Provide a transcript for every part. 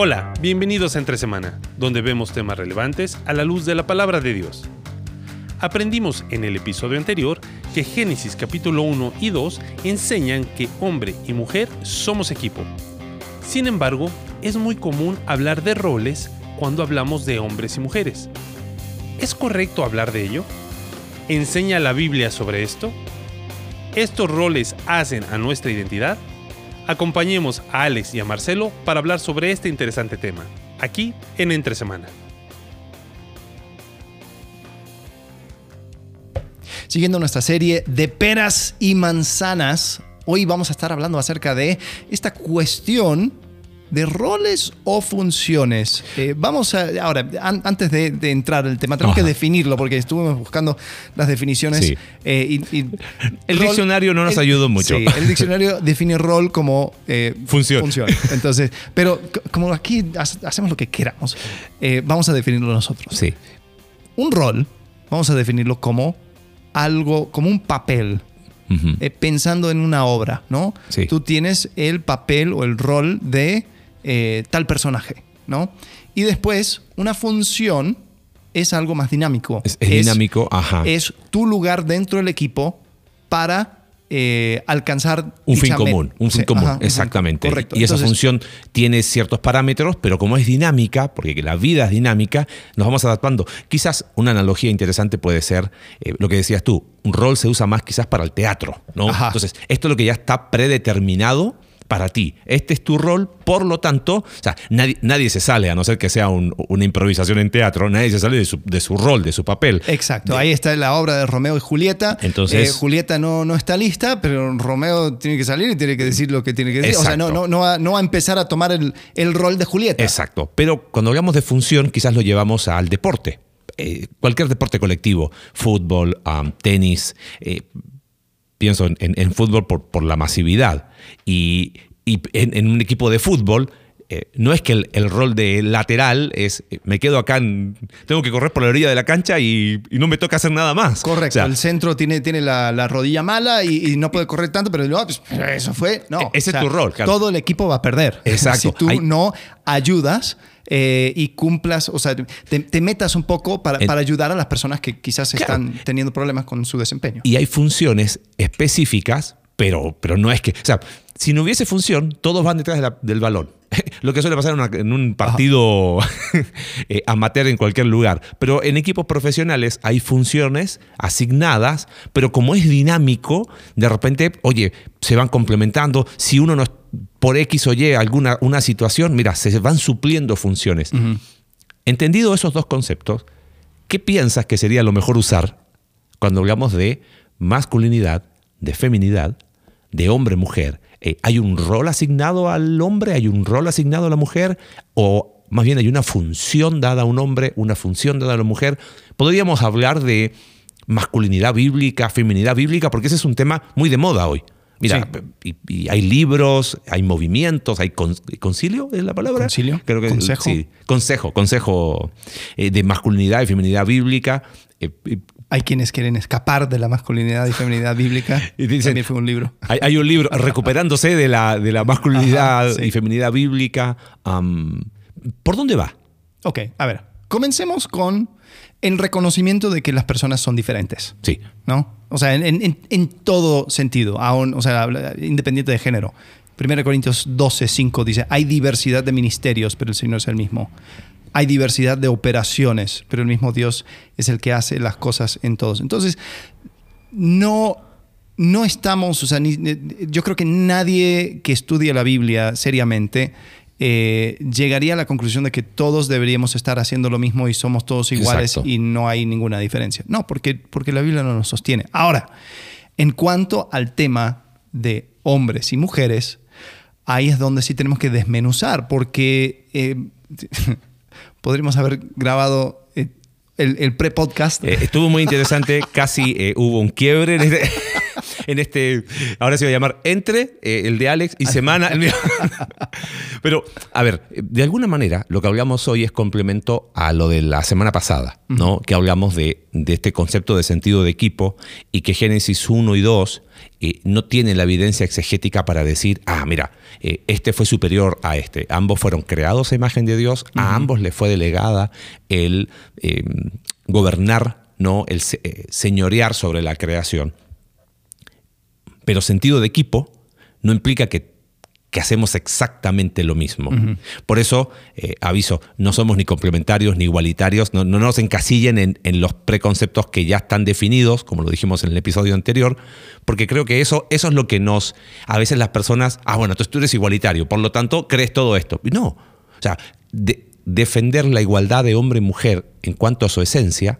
Hola, bienvenidos a Entre Semana, donde vemos temas relevantes a la luz de la palabra de Dios. Aprendimos en el episodio anterior que Génesis capítulo 1 y 2 enseñan que hombre y mujer somos equipo. Sin embargo, es muy común hablar de roles cuando hablamos de hombres y mujeres. ¿Es correcto hablar de ello? ¿Enseña la Biblia sobre esto? ¿Estos roles hacen a nuestra identidad? Acompañemos a Alex y a Marcelo para hablar sobre este interesante tema, aquí en Entre Semana. Siguiendo nuestra serie de peras y manzanas, hoy vamos a estar hablando acerca de esta cuestión de roles o funciones. Eh, vamos a, ahora, an- antes de, de entrar al tema, tenemos Ajá. que definirlo porque estuvimos buscando las definiciones. Sí. eh, y- y El diccionario no nos el- ayudó mucho. Sí, el diccionario define rol como eh, Función. Entonces, pero como aquí ha- hacemos lo que queramos, vamos a definirlo nosotros. Sí, Un rol, vamos a definirlo como algo, como un papel, pensando en una obra, ¿no? Sí. Tú tienes el papel o el rol de eh, tal personaje, ¿no? Y después, una función es algo más dinámico. es, es dinámico, ajá. Es tu lugar dentro del equipo para eh, alcanzar un fin común, un fin Sí, común, ajá, exactamente. Correcto. Y esa Entonces, función tiene ciertos parámetros, pero como es dinámica, porque la vida es dinámica, nos vamos adaptando. Quizás una analogía interesante puede ser eh, lo que decías tú, un rol se usa más quizás para el teatro, ¿no? Ajá. Entonces, esto es lo que ya está predeterminado para ti. Este es tu rol, por lo tanto, o sea, nadie, nadie se sale, a no ser que sea un- una improvisación en teatro, nadie se sale de su, de su rol, de su papel. Exacto, ahí está la obra de Romeo y Julieta. Entonces- Eh, Julieta no, no está lista, pero Romeo tiene que salir y tiene que decir lo que tiene que decir. O sea, no, no, no, va, no va a empezar a tomar el, el rol de Julieta. Exacto. Pero cuando hablamos de función, quizás lo llevamos al deporte. Eh, cualquier deporte colectivo, fútbol, um, tenis. eh, pienso en, en- en fútbol por, por la masividad. Y, y en, en un equipo de fútbol. eh, no es que el, el rol de lateral es eh, me quedo acá, en- tengo que correr por la orilla de la cancha y, y no me toca hacer nada más. Correcto, O sea, el centro tiene, tiene la, la rodilla mala y, y no puede correr tanto, pero no, pues, eso fue. No, E- ese es tu rol, claro. Todo el equipo va a perder. Exacto. Si tú Hay- no ayudas eh, y cumplas, o sea, te, te metas un poco para, para ayudar a las personas que quizás Claro. están teniendo problemas con su desempeño. Y hay funciones específicas, pero, pero no es que. O sea, si no hubiese función, todos van detrás de la- del balón. Lo que suele pasar en, una- en un partido eh, amateur en cualquier lugar. Pero en equipos profesionales hay funciones asignadas, pero como es dinámico, de repente, oye, se van complementando. Si uno no es por X o Y alguna una situación, mira, se van supliendo funciones. Entendido esos dos conceptos, ¿qué piensas que sería lo mejor usar cuando hablamos de masculinidad, de feminidad, de hombre-mujer? Eh, ¿Hay un rol asignado al hombre? ¿Hay un rol asignado a la mujer? ¿O más bien hay una función dada a un hombre, una función dada a la mujer? Podríamos hablar de masculinidad bíblica, feminidad bíblica, porque ese es un tema muy de moda hoy. Mira, y, y hay libros, hay movimientos, hay con- concilio, ¿es la palabra? Concilio, Creo que consejo. sí, consejo, consejo eh, de masculinidad y feminidad bíblica. Eh, Hay quienes quieren escapar de la masculinidad y feminidad bíblica. Y dicen- También fue un libro. hay, hay un libro recuperándose de la, de la masculinidad Ajá, sí. y feminidad bíblica. Am, ¿Por dónde va? Ok, a ver. Comencemos con el reconocimiento de que las personas son diferentes. Sí. ¿no? O sea, en, en- en todo sentido, aún, o sea, independiente de género. 1 Corintios 12, 5 dice, hay diversidad de ministerios, pero el Señor es el mismo. Hay diversidad de operaciones, pero el mismo Dios es el que hace las cosas en todos. Entonces, no, no estamos, o sea, ni- yo creo que nadie que estudie la Biblia seriamente eh, llegaría a la conclusión de que todos deberíamos estar haciendo lo mismo y somos todos iguales Exacto. y no hay ninguna diferencia. No, porque, porque la Biblia no nos sostiene. Ahora, en cuanto al tema de hombres y mujeres, ahí es donde sí tenemos que desmenuzar, porque eh, podríamos haber grabado eh, el, el pre-podcast. Eh, estuvo muy interesante, casi eh, hubo un quiebre. en este- en este, ahora se va a llamar entre eh, el de Alex y semana el mío. Pero, a ver, de alguna manera lo que hablamos hoy es complemento a lo de la semana pasada, ¿no? Que hablamos de, de este concepto de sentido de equipo y que Génesis 1 y 2 eh, no tiene la evidencia exegética para decir, ah, mira, eh, este fue superior a este. Ambos fueron creados a imagen de Dios, a ambos le fue delegada el eh, gobernar, ¿no? el señorear sobre la creación. Pero sentido de equipo no implica que que hacemos exactamente lo mismo. Por eso, eh, aviso, no somos ni complementarios ni igualitarios, no, nos encasillen en, los preconceptos que ya están definidos, como lo dijimos en el episodio anterior, porque creo que eso, eso es lo que nos, a veces las personas, ah, bueno, entonces tú eres igualitario, por lo tanto, crees todo esto. No, o sea, defender la igualdad de hombre y mujer en cuanto a su esencia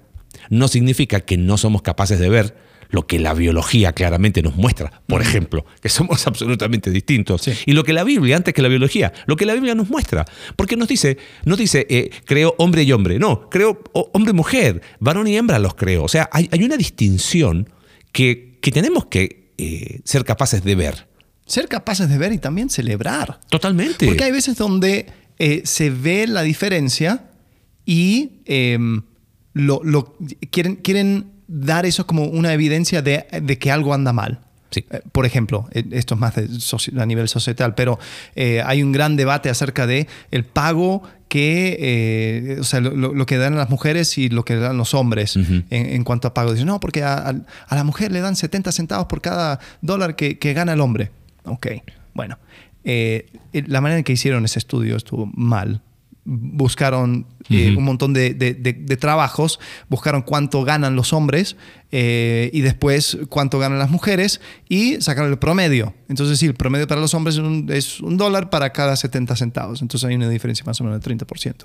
no significa que no somos capaces de ver lo que la biología claramente nos muestra, por ejemplo, que somos absolutamente distintos. Y lo que la Biblia, antes que la biología, lo que la Biblia nos muestra. Porque nos dice, no dice, eh, creo hombre y hombre, no, creo hombre y mujer, varón y hembra los creo. O sea, hay, una distinción que, tenemos que eh, ser capaces de ver. Ser capaces de ver y también celebrar. Totalmente. Porque hay veces donde eh, se ve la diferencia y em, lo, quieren, quieren dar eso como una evidencia de, que algo anda mal. Sí. Eh, por ejemplo, eh, esto es más a nivel societal, pero eh, hay un gran debate acerca de el pago que, o sea, lo, que dan las mujeres y lo que dan los hombres en, cuanto a pago. Dicen, no, porque a, la mujer le dan 70 centavos por cada dólar que, gana el hombre. Ok, bueno. la manera en que hicieron ese estudio estuvo mal buscaron eh, un montón de, trabajos, buscaron cuánto ganan los hombres eh, y después cuánto ganan las mujeres y sacaron el promedio. Entonces, sí, el promedio para los hombres es un, dólar para cada 70 centavos. Entonces hay una diferencia más o menos del 30%.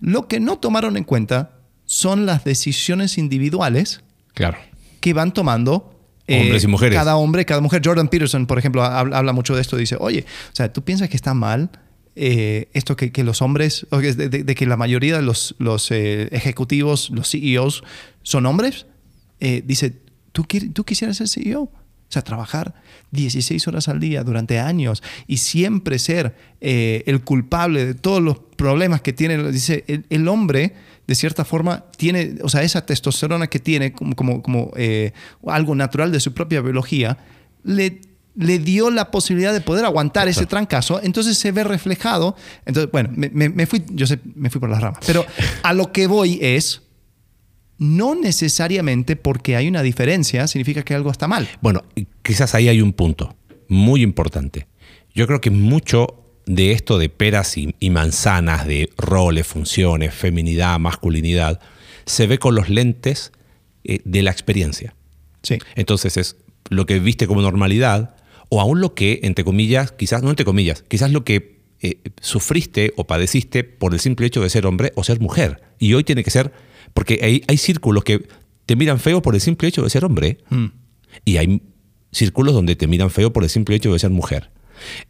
Lo que no tomaron en cuenta son las decisiones individuales claro. que van tomando eh, Hombres y mujeres. Cada hombre, cada mujer. Jordan Peterson, por ejemplo, habla, mucho de esto. Dice, oye, o sea, tú piensas que está mal eh, esto que, los hombres, de, que la mayoría de los, eh, ejecutivos, los CEOs, son hombres, eh, dice, ¿tú, ¿tú quisieras ser CEO? O sea, trabajar 16 horas al día durante años y siempre ser el culpable de todos los problemas que tiene. Dice, el, hombre, de cierta forma, tiene, o sea, esa testosterona que tiene como algo natural de su propia biología, le le dio la posibilidad de poder aguantar ese trancazo, entonces se ve reflejado. Entonces, bueno, me, fui, yo sé, me fui por las ramas, pero a lo que voy es, no necesariamente porque hay una diferencia significa que algo está mal. Bueno, quizás ahí hay un punto muy importante. Yo creo que mucho de esto de peras y, manzanas, de roles, funciones, feminidad, masculinidad, se ve con los lentes eh, de la experiencia. Sí. Entonces es lo que viste como normalidad, o aún lo que, entre comillas, quizás, no entre comillas, quizás lo que eh, sufriste o padeciste por el simple hecho de ser hombre o ser mujer. Y hoy tiene que ser, porque hay, hay círculos que te miran feo por el simple hecho de ser hombre, mm. y hay círculos donde te miran feo por el simple hecho de ser mujer.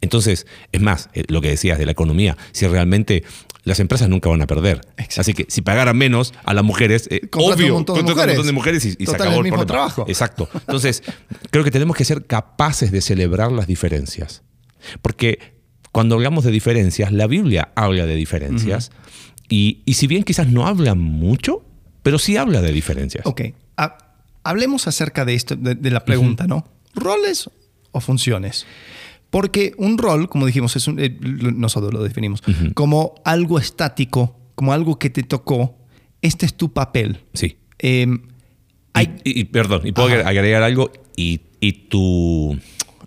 Entonces, es más, eh, lo que decías de la economía, si realmente las empresas nunca van a perder. Así que si pagaran menos a las mujeres, eh, obvio, un montón de mujeres, un montón de mujeres y, se acabó el, mismo trabajo. Exacto. Entonces, creo que tenemos que ser capaces de celebrar las diferencias. Porque cuando hablamos de diferencias, la Biblia habla de diferencias. y, si bien quizás no habla mucho, pero sí habla de diferencias. Ok. hablemos acerca de esto, de, la pregunta, ¿no? ¿Roles o funciones? Porque un rol, como dijimos, es eh, nosotros lo definimos, como algo estático, como algo que te tocó, este es tu papel. Sí. Em, y, perdón, y puedo agregar algo, y,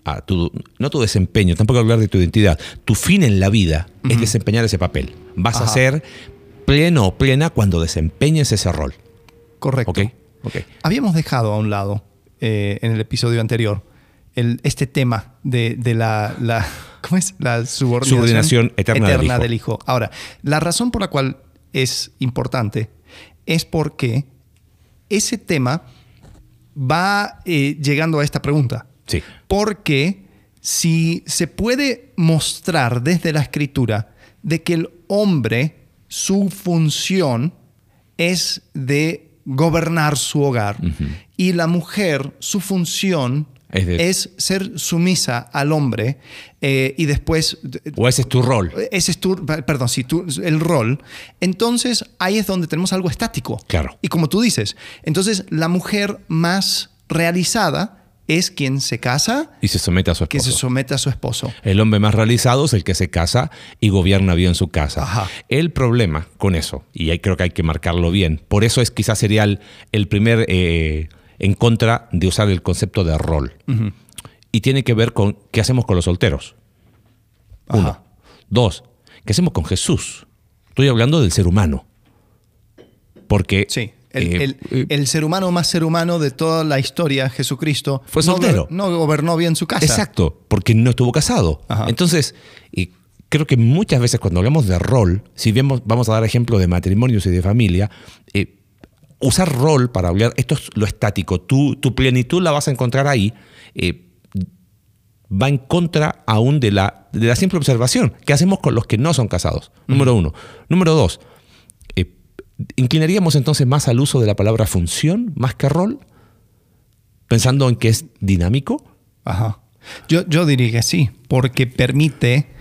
ah, tu, no tu desempeño, tampoco hablar de tu identidad, tu fin en la vida es desempeñar ese papel. Vas a ser pleno o plena cuando desempeñes ese rol. Correcto. Okay. Habíamos dejado a un lado eh, en el episodio anterior este tema de, la, la, ¿cómo es? la subordinación, eterna, del, hijo. Ahora, la razón por la cual es importante es porque ese tema va eh, llegando a esta pregunta. Sí. Porque si se puede mostrar desde la escritura de que el hombre, su función es de gobernar su hogar y la mujer, su función Es de- es ser sumisa al hombre eh, y después O ese es tu rol. ese es tu, perdón, sí, tu- el rol, entonces ahí es donde tenemos algo estático. Claro. Y como tú dices, entonces la mujer más realizada es quien se casa, Y se somete a su quien se esposo. somete a su esposo. El hombre más realizado es el que se casa y gobierna bien su casa. Ajá. El problema con eso, y ahí creo que hay que marcarlo bien, por eso es quizás sería el, el primer eh, en contra de usar el concepto de rol. Y tiene que ver con qué hacemos con los solteros. Uno. Ajá. Dos, ¿qué hacemos con Jesús? Estoy hablando del ser humano. Porque Sí. El, eh, el- eh, el ser humano más ser humano de toda la historia, Jesucristo, Fue soltero. No, gobernó bien su casa. Exacto, porque no estuvo casado. Ajá. Entonces, y creo que muchas veces cuando hablamos de rol, si vemos, vamos a dar ejemplo de matrimonios y de familia, eh, usar rol para hablar, esto es lo estático, tu, tu plenitud la vas a encontrar ahí, eh, va en contra aún de la, de la simple observación. ¿Qué hacemos con los que no son casados? Número uno. Número dos, eh, ¿inclinaríamos entonces más al uso de la palabra función más que rol? Pensando en que es dinámico. Ajá. Yo, yo diría que sí, porque permite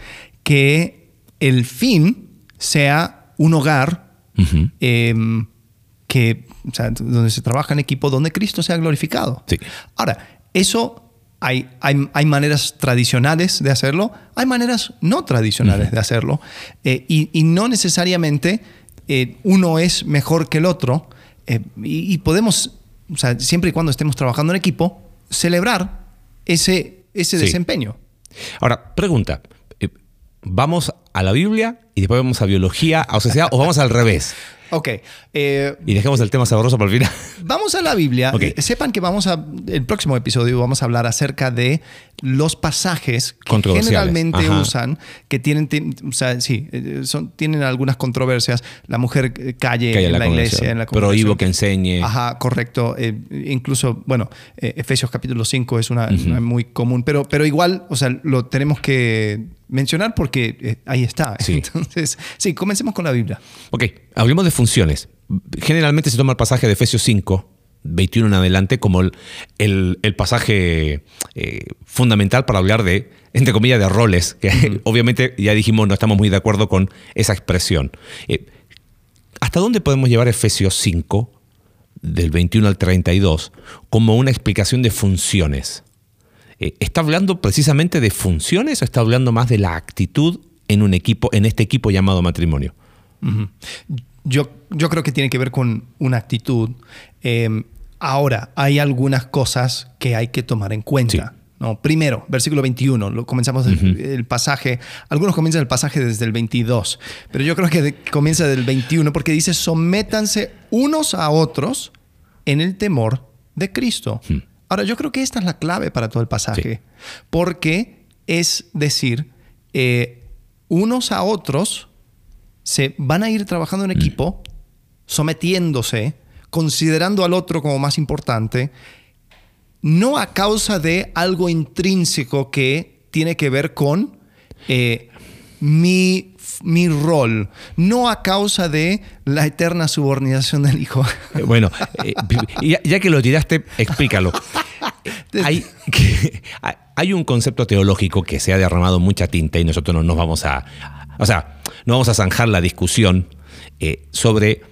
que el fin sea un hogar que, o sea, donde se trabaja en equipo, donde Cristo sea glorificado. Sí. Ahora, eso hay, hay, hay maneras tradicionales de hacerlo, hay maneras no tradicionales de hacerlo, eh, y, y no necesariamente eh, uno es mejor que el otro, eh, y, y podemos, o sea, siempre y cuando estemos trabajando en equipo, celebrar ese, ese Sí. desempeño. Ahora, pregunta. ¿Vamos a la Biblia y después vamos a biología, a sociedad o vamos al revés? Ok, eh, Y dejemos el tema sabroso para el final. Vamos a la Biblia. Eh, Sepan que vamos a. El próximo episodio vamos a hablar acerca de los pasajes que generalmente Ajá. usan, que tienen. ti- O sea, sí, eh, son, tienen algunas controversias. La mujer calle, en la iglesia, en la Prohíbo que enseñe. Ajá, correcto. Eh, incluso, bueno, eh, Efesios capítulo 5 es una, una muy común, pero, pero igual, o sea, lo tenemos que mencionar porque eh, ahí está. Sí. Entonces, sí, comencemos con la Biblia. Ok, hablemos de funciones. Generalmente se toma el pasaje de Efesios 5, 21 en adelante, como el, el- el pasaje eh, fundamental para hablar de, entre comillas, de roles, que obviamente ya dijimos no estamos muy de acuerdo con esa expresión. Eh, ¿Hasta dónde podemos llevar Efesios 5, del 21 al 32, como una explicación de funciones? Eh, ¿Está hablando precisamente de funciones o está hablando más de la actitud en un equipo, en este equipo llamado matrimonio? Yo, yo creo que tiene que ver con una actitud. Eh, ahora, hay algunas cosas que hay que tomar en cuenta. ¿no? Primero, versículo 21, lo, comenzamos el, el pasaje, algunos comienzan el pasaje desde el 22, pero yo creo que de- comienza del 21 porque dice, sométanse unos a otros en el temor de Cristo. Ahora, yo creo que esta es la clave para todo el pasaje, porque es decir, eh, unos a otros se van a ir trabajando en equipo, sometiéndose, considerando al otro como más importante, no a causa de algo intrínseco que tiene que ver con eh, mi, mi rol, no a causa de la eterna subordinación del hijo. Eh, Bueno, eh, ya, ya que lo tiraste, explícalo. Hay, que- hay un concepto teológico que se ha derramado mucha tinta y nosotros no nos vamos a. O sea, no vamos a zanjar la discusión eh, sobre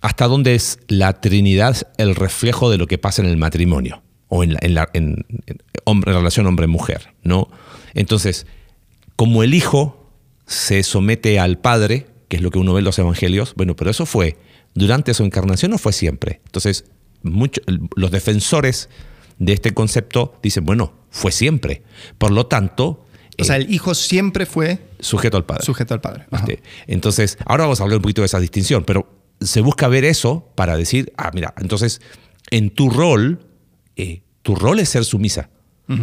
hasta dónde es la Trinidad el reflejo de lo que pasa en el matrimonio o en, la, en, la- en- en hombre, relación hombre-mujer, ¿no? Entonces, como el hijo se somete al padre, que es lo que uno ve en los evangelios, bueno, pero eso fue durante su encarnación o fue siempre. Entonces, mucho- los defensores de este concepto dicen, bueno, fue siempre. Por lo tanto, O sea, eh, el hijo siempre fue sujeto al padre. sujeto al padre. Este, entonces, ahora vamos a hablar un poquito de esa distinción, pero se busca ver eso para decir, ah, mira, entonces, en tu rol, eh, tu rol es ser sumisa.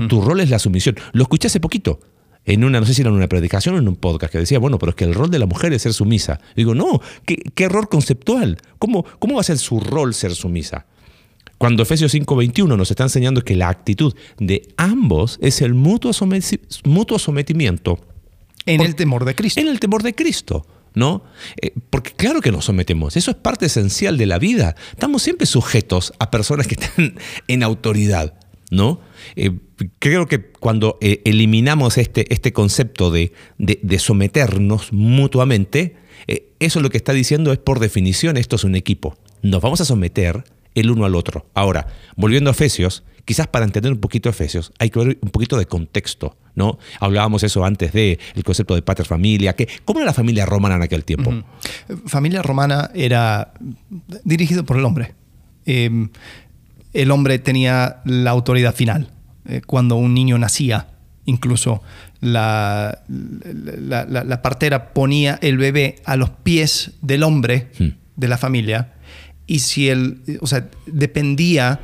Tu rol es la sumisión. Lo escuché hace poquito. En una, no sé si era en una predicación o en un podcast, que decía, bueno, pero es que el rol de la mujer es ser sumisa. Digo, no, qué, qué error conceptual. ¿Cómo, ¿Cómo va a ser su rol ser sumisa? Cuando Efesios 5:21 nos está enseñando que la actitud de ambos es el mutuo, someti- mutuo sometimiento En Por- el temor de Cristo. en el temor de Cristo. ¿no? Eh, porque claro que nos sometemos, eso es parte esencial de la vida. Estamos siempre sujetos a personas que están en autoridad, ¿no? Eh, creo que cuando eh, eliminamos este, este concepto de, someternos mutuamente, eh, eso lo que está diciendo es por definición, esto es un equipo. Nos vamos a someter el uno al otro. Ahora, volviendo a Efesios, quizás para entender un poquito Efesios hay que ver un poquito de contexto, ¿no? Hablábamos eso antes de concepto de pater familia, que ¿cómo era la familia romana en aquel tiempo? Familia romana era dirigido por el hombre. Eh, el hombre tenía la autoridad final. Eh, cuando un niño nacía, incluso la, la- la- la partera ponía el bebé a los pies del hombre Hmm. de la familia y si él, o sea, dependía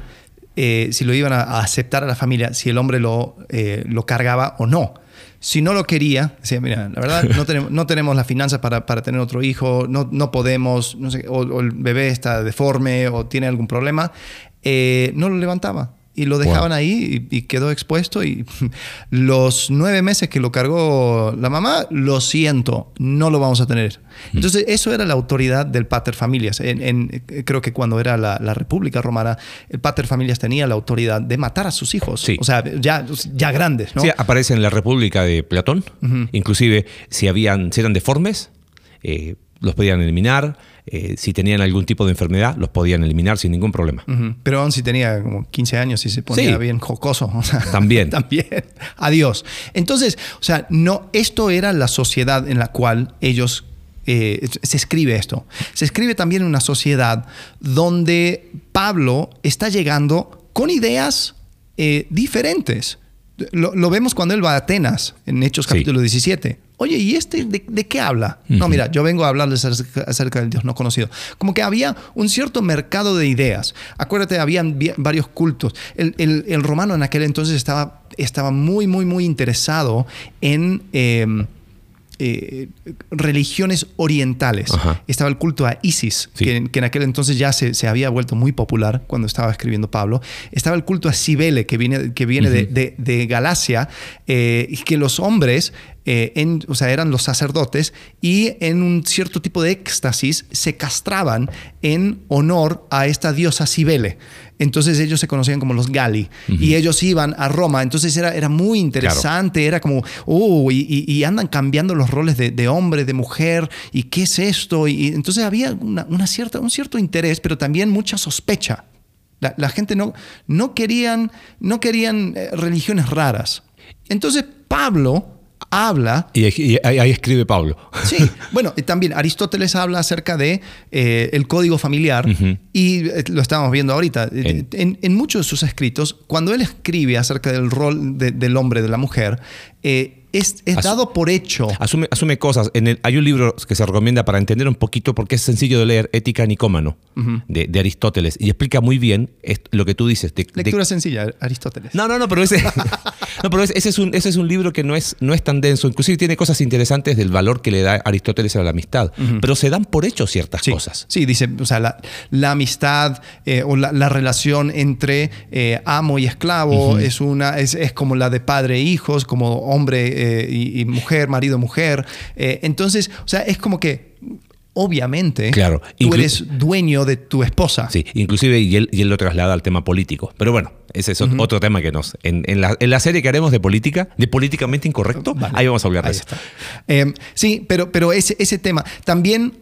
eh, si lo iban a, a aceptar a la familia, si el hombre lo, eh, lo cargaba o no. Si no lo quería, decía, mira, la verdad, no tenemos, no tenemos las finanzas para, para tener otro hijo, no, no podemos, no sé, o, o el bebé está deforme o tiene algún problema, eh, no lo levantaba. Y lo dejaban Wow. ahí y, y quedó expuesto. Y los nueve meses que lo cargó la mamá, lo siento, no lo vamos a tener. Entonces, eso era la autoridad del pater familias. En, en- creo que cuando era la, la República Romana, el pater familias tenía la autoridad de matar a sus hijos. Sí. O sea, ya, ya grandes, ¿no? Sí, aparece en la República de Platón. Inclusive, si, habían, si eran deformes, eh, los podían eliminar. Eh, si tenían algún tipo de enfermedad, los podían eliminar sin ningún problema. Pero aún si tenía como 15 años y se ponía Sí. bien jocoso. o sea, También. también. Adiós. Entonces, o sea, no, esto era la sociedad en la cual ellos. eh, se escribe esto. Se escribe también en una sociedad donde Pablo está llegando con ideas eh, diferentes. Lo, lo vemos cuando él va a Atenas, en Hechos Sí. capítulo 17. Oye, ¿y este de, de qué habla? No, mira, yo vengo a hablarles acerca, acerca del Dios no conocido. Como que había un cierto mercado de ideas. Acuérdate, habían varios cultos. El, el- el romano en aquel entonces estaba, estaba muy, muy, muy interesado en eh, eh, religiones orientales. Ajá. Estaba el culto a Isis, Sí. que, que en aquel entonces ya se, se había vuelto muy popular cuando estaba escribiendo Pablo. Estaba el culto a Cibele, que viene, que viene de, de- de Galacia, eh, y que los hombres, eh, en- o sea, eran los sacerdotes, y en un cierto tipo de éxtasis se castraban en honor a esta diosa Cibele. Entonces ellos se conocían como los Gali y ellos iban a Roma. Entonces era, era muy interesante, era como, oh, y, y- y andan cambiando los roles de, de hombre, de mujer, y qué es esto. Y, y entonces había una, una cierta, un cierto interés, pero también mucha sospecha. La, la gente no, no querían, no querían eh, religiones raras. Entonces Pablo habla Y, y ahí, ahí escribe Pablo. Sí, bueno, también Aristóteles habla acerca de eh, el código familiar y eh, lo estamos viendo ahorita. En- En, en muchos de sus escritos, cuando él escribe acerca del rol de- del hombre, de la mujer, eh, es, es dado por hecho. Asume, asume cosas. En el, hay un libro que se recomienda para entender un poquito porque es sencillo de leer, Ética Nicómano, de, de Aristóteles. Y explica muy bien lo que tú dices. de- de- Lectura sencilla, Aristóteles. No, no, no, pero ese, no, pero ese, ese es un, ese es un libro que no es, no es tan denso. Inclusive tiene cosas interesantes del valor que le da Aristóteles a la amistad. Pero se dan por hecho ciertas Sí, cosas. sí, dice, o sea, la, la amistad eh, o la, la relación entre eh, amo y esclavo es, una, es, es como la de padre e hijos, como hombre eh, y, y mujer, marido, mujer. Eh, entonces, o sea, es como que, obviamente, Claro, tú eres dueño de tu esposa. Sí, inclusive y él, y él lo traslada al tema político. Pero bueno, ese es ot- otro tema que nos... En, en la, en la serie que haremos de política, de políticamente incorrecto, Vale. ahí vamos a hablar de eso. Eh, sí, pero, pero ese, ese tema, también,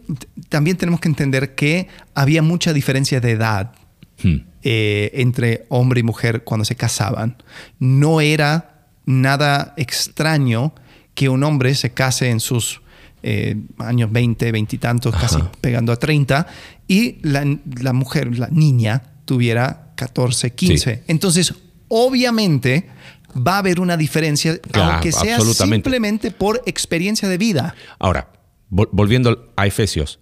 también tenemos que entender que había mucha diferencia de edad Hmm. eh, entre hombre y mujer cuando se casaban. No era nada extraño que un hombre se case en sus eh, años 20, 20 y tantos, casi pegando a 30, y la, la mujer, la niña, tuviera 14, 15. Entonces, obviamente... Va a haber una diferencia, Claro, aunque sea simplemente por experiencia de vida. Ahora, vol- volviendo a Efesios,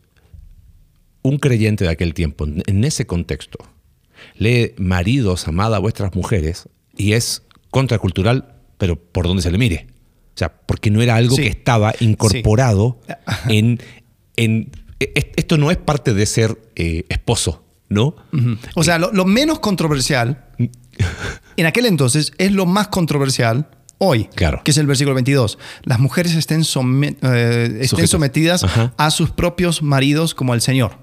un creyente de aquel tiempo, en- en ese contexto, lee maridos, amad a vuestras mujeres, y es contracultural, pero por donde se le mire. O sea, porque no era algo Sí. que estaba incorporado en, en... e- e- Esto no es parte de ser eh, esposo, ¿no? O sea, lo, lo menos controversial en aquel entonces es lo más controversial hoy, Claro. que es el versículo 22. Las mujeres estén, eh, estén sometidas Ajá. a sus propios maridos como al Señor.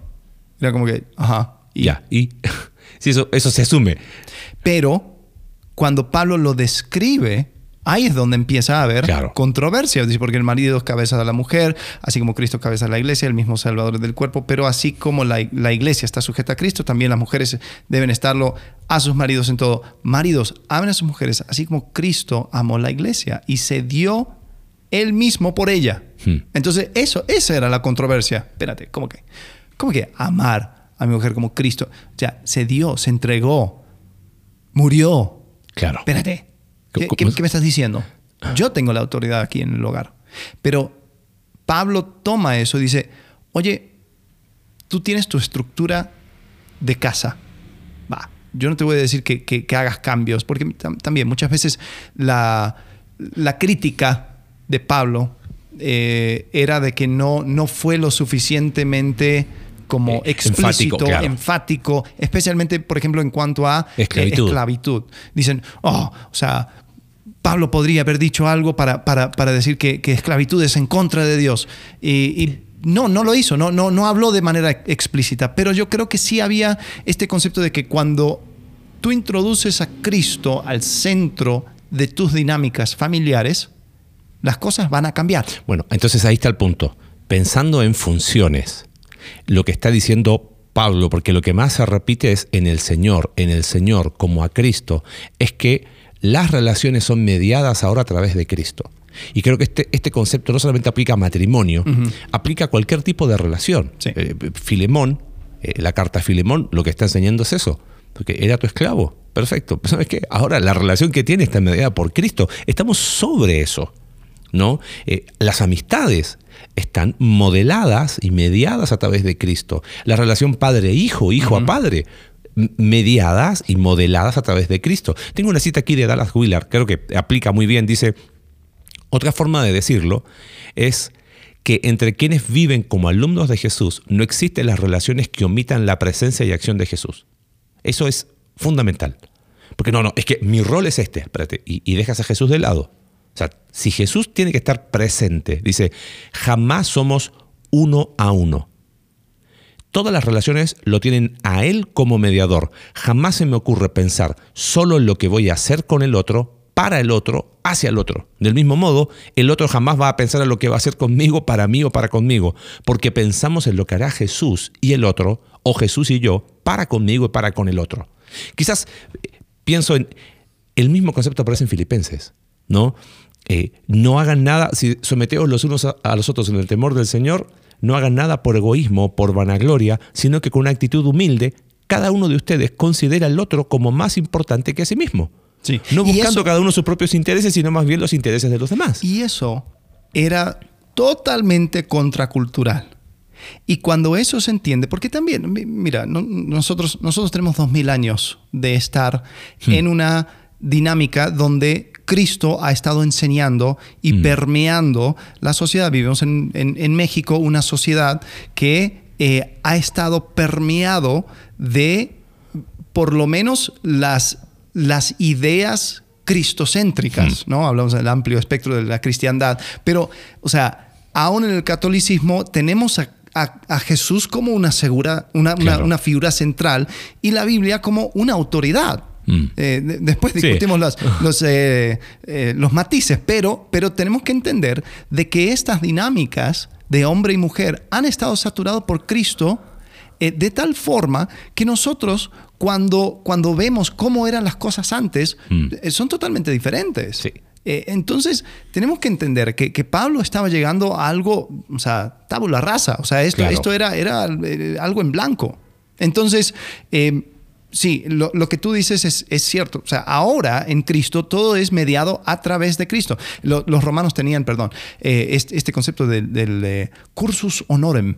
Era como que, ajá. y- Ya, y sí, eso, eso se asume. Pero cuando Pablo lo describe, ahí es donde empieza a haber Claro. controversia. Porque el marido es cabeza de la mujer, así como Cristo es cabeza de la iglesia, el mismo Salvador del cuerpo, pero así como la, la iglesia está sujeta a Cristo, también las mujeres deben estarlo a sus maridos en todo. Maridos, amen a sus mujeres, así como Cristo amó la iglesia y se dio él mismo por ella. Hmm. Entonces, eso, esa era la controversia. Espérate, ¿cómo que? ¿Cómo que amar a mi mujer como Cristo? O sea, se dio, se entregó, murió. Claro. Espérate. ¿Qué, ¿Cómo- qué- cómo- qué me estás diciendo? Yo tengo la autoridad aquí en el hogar. Pero Pablo toma eso y dice, oye, tú tienes tu estructura de casa. Va, yo no te voy a decir que, que- que hagas cambios, porque tam- también muchas veces la, la crítica de Pablo eh, era de que no, no fue lo suficientemente como Eh, explícito, enfático, claro. enfático, especialmente, por ejemplo, en cuanto a eh, Esclavitud. esclavitud. Dicen, oh, o sea, Pablo podría haber dicho algo para, para, para decir que, que esclavitud es en contra de Dios. Y, no, no lo hizo, no, no, no habló de manera explícita, pero yo creo que sí había este concepto de que cuando tú introduces a Cristo al centro de tus dinámicas familiares, las cosas van a cambiar. Bueno, entonces ahí está el punto. Pensando en funciones, lo que está diciendo Pablo, porque lo que más se repite es en el Señor, en el Señor como a Cristo, es que las relaciones son mediadas ahora a través de Cristo. Y creo que este, este concepto no solamente aplica a matrimonio, aplica a cualquier tipo de relación. Sí. Eh, Filemón, eh, la carta a Filemón, lo que está enseñando es eso, porque era tu esclavo. Perfecto. ¿Sabes qué? Ahora la relación que tiene está mediada por Cristo. Estamos sobre eso. ¿no? Eh, las amistades están modeladas y mediadas a través de Cristo. La relación padre-hijo, hijo a padre, mediadas y modeladas a través de Cristo. Tengo una cita aquí de Dallas Willard, creo que aplica muy bien, dice, otra forma de decirlo es que entre quienes viven como alumnos de Jesús no existen las relaciones que omitan la presencia y acción de Jesús. Eso es fundamental. Porque no, no, es que mi rol es este, espérate, y, y dejas a Jesús de lado. O sea, si Jesús tiene que estar presente, dice, jamás somos uno a uno. Todas las relaciones lo tienen a Él como mediador. Jamás se me ocurre pensar solo en lo que voy a hacer con el otro, para el otro, hacia el otro. Del mismo modo, el otro jamás va a pensar en lo que va a hacer conmigo, para mí o para conmigo, porque pensamos en lo que hará Jesús y el otro, o Jesús y yo, para conmigo y para con el otro. Quizás eh, pienso en el mismo concepto aparece en Filipenses, ¿no? Eh, no hagan nada, si someteos los unos a, a los otros en el temor del Señor, no hagan nada por egoísmo, por vanagloria, sino que con una actitud humilde, cada uno de ustedes considera al otro como más importante que a sí mismo. Sí. No buscando eso- cada uno sus propios intereses, sino más bien los intereses de los demás. Y eso era totalmente contracultural. Y cuando eso se entiende, porque también, mi- mira, no- nosotros, nosotros tenemos dos mil años de estar en una dinámica donde Cristo ha estado enseñando y permeando la sociedad. Vivimos en, en- en México una sociedad que eh, ha estado permeado de por lo menos las, las ideas cristocéntricas, ¿no? Hablamos del amplio espectro de la cristiandad, pero, o sea, aún en el catolicismo tenemos a, a- a Jesús como una, segura, una, una figura central y la Biblia como una autoridad. Mm. Eh, de- después Sí. discutimos los, los, eh, eh, los matices, pero, pero tenemos que entender de que estas dinámicas de hombre y mujer han estado saturados por Cristo de tal forma que nosotros cuando, cuando vemos cómo eran las cosas antes, Mm. son totalmente diferentes. Sí. Entonces, tenemos que entender que, que Pablo estaba llegando a algo, o sea, tabula rasa, o sea, esto, Claro. esto era, era algo en blanco. Entonces, eh, sí, lo, lo que tú dices es, es cierto. O sea, ahora en Cristo todo es mediado a través de Cristo. Lo- los romanos tenían, perdón, eh, este, este concepto del, eh, cursus honorem.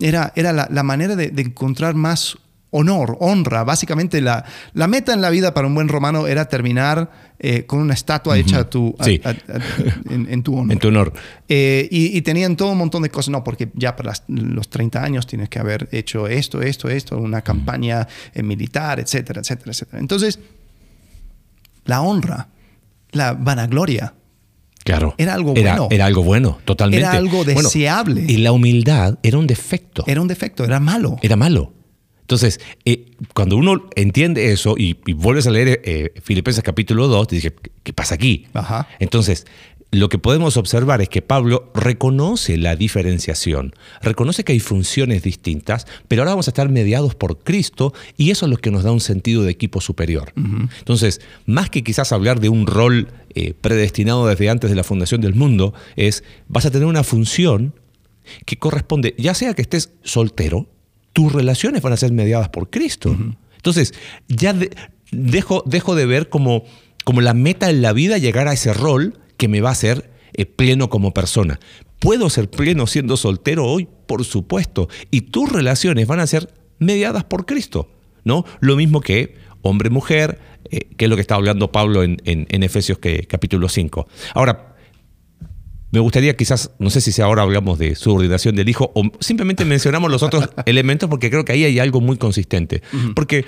Era, era la, manera de encontrar más honor, honra. Básicamente la, la meta en la vida para un buen romano era terminar eh, con una estatua hecha a tu, a- Sí. a- a- en, en tu honor. En tu honor. Eh, y, y tenían todo un montón de cosas. No, porque ya para las- los 30 años tienes que haber hecho esto, esto, esto, una campaña eh, militar, etcétera, etcétera, etcétera. Entonces, la honra, la vanagloria. Claro. Era algo era, bueno. Era algo bueno, totalmente. Era algo Bueno, deseable. y la humildad era un defecto. Era un defecto, era malo. Era malo. Entonces, eh, cuando uno entiende eso y, y vuelves a leer eh, Filipenses capítulo 2, te dije, ¿qué, qué pasa aquí? Ajá. Entonces, lo que podemos observar es que Pablo reconoce la diferenciación, reconoce que hay funciones distintas, pero ahora vamos a estar mediados por Cristo y eso es lo que nos da un sentido de equipo superior. Entonces, más que quizás hablar de un rol eh, predestinado desde antes de la fundación del mundo, es vas a tener una función que corresponde, ya sea que estés soltero, tus relaciones van a ser mediadas por Cristo. Entonces, ya de- dejo, dejo de ver como, como la meta en la vida llegar a ese rol que me va a hacer eh, pleno como persona. ¿Puedo ser pleno siendo soltero hoy? Por supuesto. Y tus relaciones van a ser mediadas por Cristo. ¿no? Lo mismo que hombre-mujer, eh, que es lo que está hablando Pablo en, en- en Efesios que, capítulo 5. Ahora, me gustaría quizás, no sé si ahora hablamos de subordinación del hijo o simplemente mencionamos los otros elementos porque creo que ahí hay algo muy consistente. Porque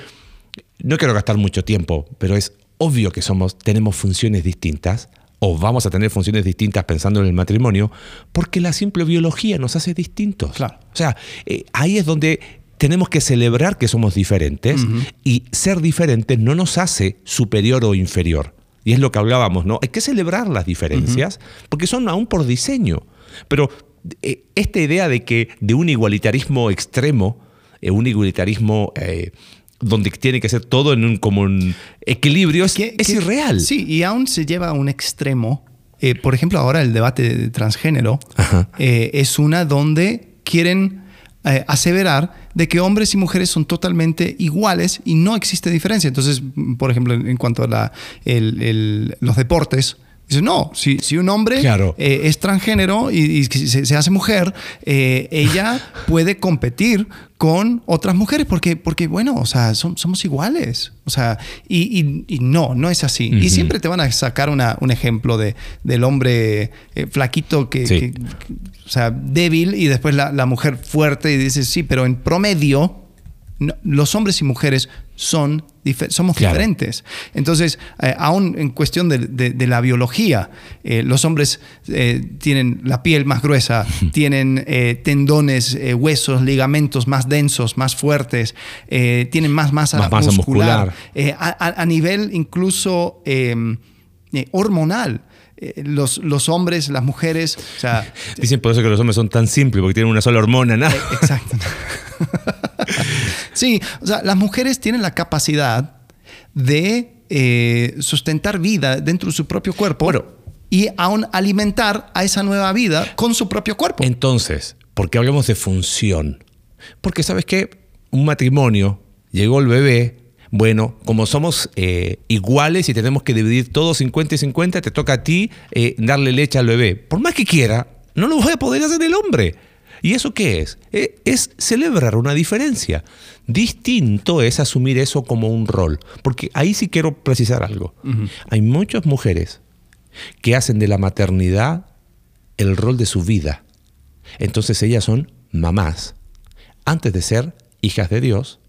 no quiero gastar mucho tiempo, pero es obvio que somos, tenemos funciones distintas o vamos a tener funciones distintas pensando en el matrimonio porque la simple biología nos hace distintos. Claro. O sea, eh, ahí es donde tenemos que celebrar que somos diferentes y ser diferentes no nos hace superior o inferior. Y es lo que hablábamos, ¿no? Hay que celebrar las diferencias porque son aún por diseño. Pero eh, esta idea de que de un igualitarismo extremo, eh, un igualitarismo eh, donde tiene que ser todo en un como un equilibrio, es, que- es que- irreal. Sí, y aún se lleva a un extremo. Por ejemplo, ahora el debate de transgénero es una donde quieren eh, aseverar de que hombres y mujeres son totalmente iguales y no existe diferencia. Entonces, por ejemplo, en, en cuanto a la- el- el- los deportes, dicen, no, si, si un hombre Claro. eh, es transgénero y, se, se hace mujer, eh, ella puede competir con otras mujeres porque, porque bueno, o sea, son- somos iguales. O sea, y, y- y no, no es así. Y siempre te van a sacar una- un ejemplo de, del hombre eh, flaquito que, Sí. que- que- o sea, débil y después la, la mujer fuerte y dices, sí, pero en promedio no- los hombres y mujeres son dife- somos Claro. diferentes. Entonces, eh, aún en cuestión de, de- de la biología, eh, los hombres eh, tienen la piel más gruesa, tienen tendones, huesos, ligamentos más densos, más fuertes, tienen más masa, Más masa muscular. muscular. A, nivel incluso eh, hormonal. los, los hombres, las mujeres, o sea, Dicen por eso que los hombres son tan simples, porque tienen una sola hormona, ¿no? Exacto. sí, o sea, las mujeres tienen la capacidad de eh, sustentar vida dentro de su propio cuerpo Bueno. y aún alimentar a esa nueva vida con su propio cuerpo. Entonces, ¿por qué hablamos de función? Porque sabes qué, un matrimonio, llegó el bebé, bueno, como somos eh, iguales y tenemos que dividir todo 50 y 50, te toca a ti eh, darle leche al bebé. Por más que quiera, no lo voy a poder hacer el hombre. ¿Y eso qué es? Eh, es celebrar una diferencia. Distinto es asumir eso como un rol. Porque ahí sí quiero precisar algo. Hay muchas mujeres que hacen de la maternidad el rol de su vida. Entonces ellas son mamás. Antes de ser hijas de Dios,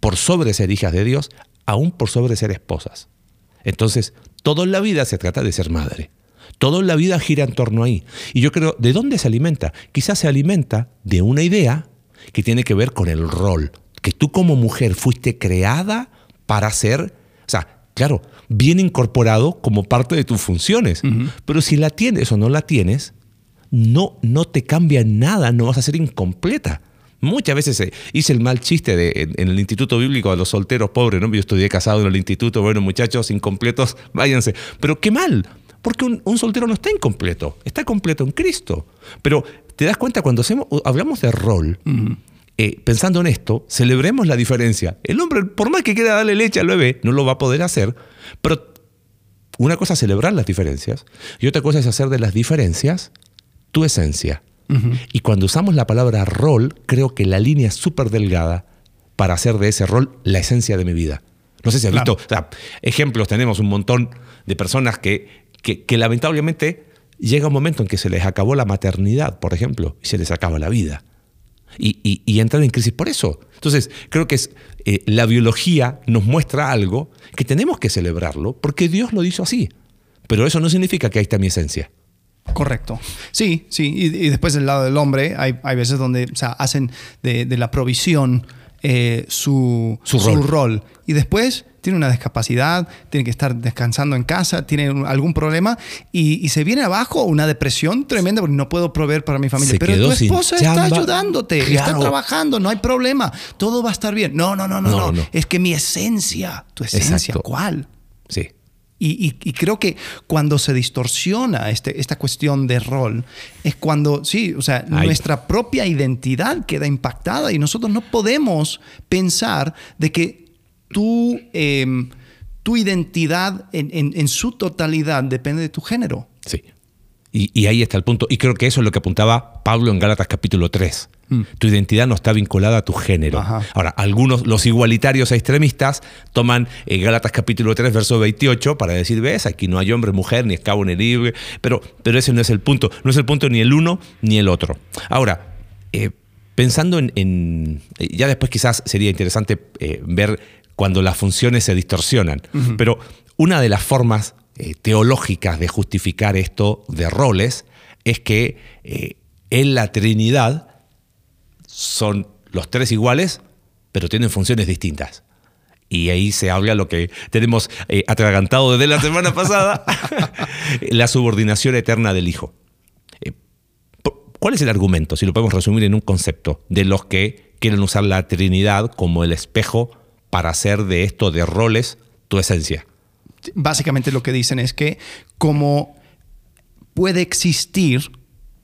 por sobre ser hijas de Dios, aún por sobre ser esposas. Entonces, todo en la vida se trata de ser madre. Todo en la vida gira en torno ahí. Y yo creo, ¿de dónde se alimenta? Quizás se alimenta de una idea que tiene que ver con el rol. Que tú como mujer fuiste creada para ser, o sea, claro, bien incorporado como parte de tus funciones. Pero si la tienes o no la tienes, no, no te cambia nada, no vas a ser incompleta. Muchas veces eh, hice el mal chiste de, en, en el instituto bíblico a los solteros pobres, ¿no? Yo estudié casado en el instituto, bueno, muchachos incompletos, váyanse. Pero qué mal, porque un, un soltero no está incompleto, está completo en Cristo. Pero te das cuenta cuando hacemos, hablamos de rol, eh, pensando en esto, celebremos la diferencia. El hombre, por más que quiera darle leche al bebé, no lo va a poder hacer, pero una cosa es celebrar las diferencias y otra cosa es hacer de las diferencias tu esencia. Y cuando usamos la palabra rol, creo que la línea es súper delgada para hacer de ese rol la esencia de mi vida. No sé si has Claro. visto, o sea, ejemplos, tenemos un montón de personas que, que, lamentablemente llega un momento en que se les acabó la maternidad, por ejemplo, y se les acaba la vida. y, y- y entrar en crisis por eso. Entonces, creo que es, eh, la biología nos muestra algo que tenemos que celebrarlo porque Dios lo hizo así. Pero eso no significa que ahí está mi esencia. Correcto. Sí, sí. Y, después del lado del hombre, hay, hay veces donde hacen de, de la provisión eh, su, Su rol. Y después tiene una discapacidad, tiene que estar descansando en casa, tiene un- algún problema y, y se viene abajo una depresión tremenda porque no puedo proveer para mi familia. Se Pero tu esposa está ayudándote, está trabajando, no hay problema, todo va a estar bien. No, no, no, no, No, no. no. Es que mi esencia, tu esencia, Exacto. ¿cuál? Sí. Y, y- y creo que cuando se distorsiona este, esta cuestión de rol, es cuando, sí, o sea, Ay. nuestra propia identidad queda impactada y nosotros no podemos pensar de que tu, em, tu identidad en, en- en su totalidad depende de tu género. Sí. Y, y ahí está el punto. Y creo que eso es lo que apuntaba Pablo en Gálatas capítulo 3. Tu identidad no está vinculada a tu género. Ajá. Ahora, algunos, los igualitarios extremistas, toman eh, Gálatas capítulo 3, verso 28, para decir, ves, aquí no hay hombre, mujer, ni esclavo, ni libre. Pero, pero ese no es el punto. No es el punto ni el uno ni el otro. Ahora, eh, pensando en, en- eh, Ya después quizás sería interesante eh, ver cuando las funciones se distorsionan. Pero una de las formas eh, teológicas de justificar esto de roles es que eh, en la Trinidad son los tres iguales, pero tienen funciones distintas. Y ahí se habla lo que tenemos eh, atragantado desde la semana pasada, la subordinación eterna del Hijo. ¿Cuál es el argumento, si lo podemos resumir en un concepto, de los que quieren usar la Trinidad como el espejo para hacer de esto de roles tu esencia? Básicamente lo que dicen es que como puede existir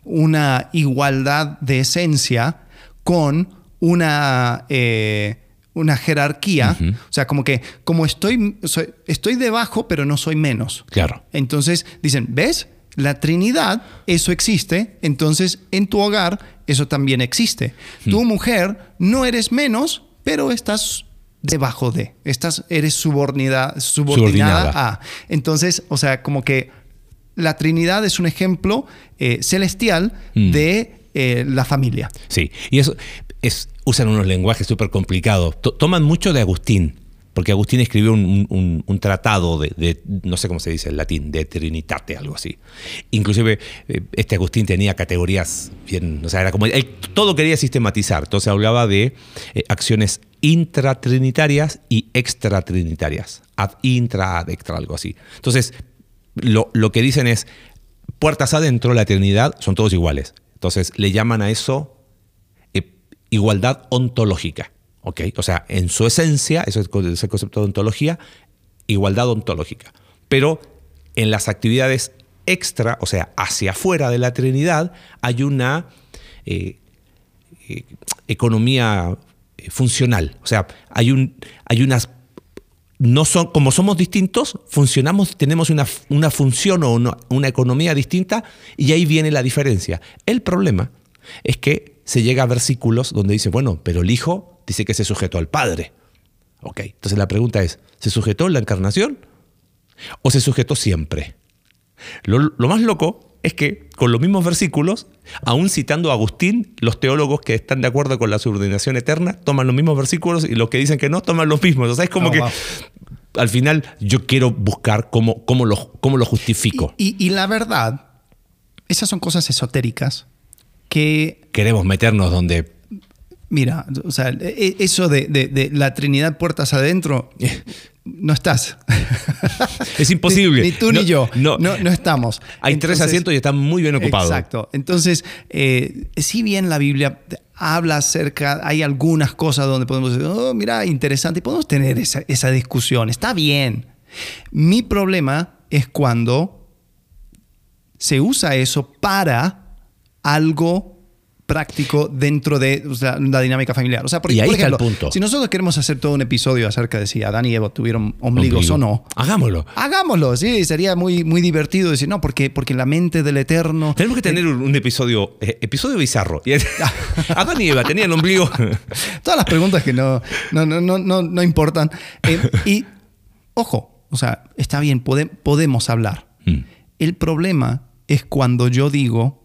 una igualdad de esencia con una, eh, una jerarquía, o sea, como que como estoy, soy- estoy debajo, pero no soy menos. Claro. Entonces dicen, ¿ves? La Trinidad, eso existe, entonces en tu hogar eso también existe. Tu mujer no eres menos, pero estás debajo de, estás, eres subordinada, subordinada, Subordinada. a. Entonces, o sea, como que la Trinidad es un ejemplo eh, celestial Mm. de eh, la familia. Sí, y eso es, usan unos lenguajes súper complicados. To- toman mucho de Agustín, porque Agustín escribió un, tratado de, no sé cómo se dice en latín, de Trinitate, algo así. Inclusive eh, este Agustín tenía categorías bien, o sea, era como, todo quería sistematizar, entonces hablaba de eh, acciones intratrinitarias y extratrinitarias, ad intra, ad extra, algo así. Entonces, lo, que dicen es, puertas adentro, la eternidad, son todos iguales. Entonces, le llaman a eso eh, igualdad ontológica. ¿Ok? O sea, en su esencia, eso es el ese concepto de ontología, igualdad ontológica. Pero en las actividades extra, o sea, hacia afuera de la Trinidad, hay una eh, eh, economía eh, funcional. O sea, hay, un, hay unas no son, como somos distintos, funcionamos, tenemos una, una función o una, una economía distinta y ahí viene la diferencia. El problema es que se llega a versículos donde dice, bueno, pero el Hijo dice que se sujetó al Padre. Ok, entonces la pregunta es, ¿se sujetó en la encarnación o se sujetó siempre? Lo, lo más loco es que con los mismos versículos, aún citando a Agustín, los teólogos que están de acuerdo con la subordinación eterna toman los mismos versículos y los que dicen que no toman los mismos. O sea, es como Oh, que wow. al final yo quiero buscar cómo, cómo, lo, cómo lo justifico. Y, y- y la verdad, esas son cosas esotéricas que Queremos meternos donde... Mira, o sea, e- eso de, de- de la Trinidad puertas adentro, no estás. Es imposible. Ni, ni tú No, ni yo. no. No, no, estamos. Hay tres asientos y están muy bien ocupados. Exacto. Entonces, eh, si bien la Biblia habla acerca, hay algunas cosas donde podemos decir, oh, mira, interesante, y podemos tener esa, esa discusión, está bien. Mi problema es cuando se usa eso para algo práctico dentro de o sea, la dinámica familiar. O sea, porque, Y ahí por está el ejemplo, punto. si nosotros queremos hacer todo un episodio acerca de si Adán y Eva tuvieron ombligos Ombligo. o no, Hagámoslo. Hagámoslo, sí, sería muy, muy divertido decir, no, porque, porque la mente del Eterno. Tenemos que tener un, un episodio, eh, episodio bizarro. Adán y Eva tenían ombligo. Todas las preguntas que no, no, no, no, no, no importan. Eh, y, ojo, o sea, está bien, pode- podemos hablar. Mm. El problema es cuando yo digo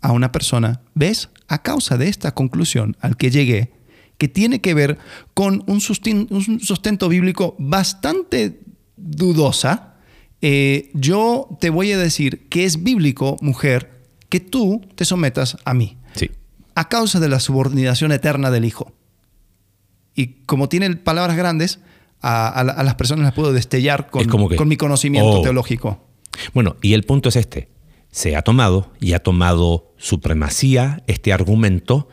a una persona, ¿ves? A causa de esta conclusión al que llegué, que tiene que ver con un, sustento bíblico bastante dudosa, eh, yo te voy a decir que es bíblico, mujer, que tú te sometas a mí. Sí. A causa de la subordinación eterna del Hijo. Y como tiene palabras grandes, a, las personas las puedo destellar con, con mi conocimiento oh. teológico. Bueno, y el punto es este. Se ha tomado y ha tomado supremacía este argumento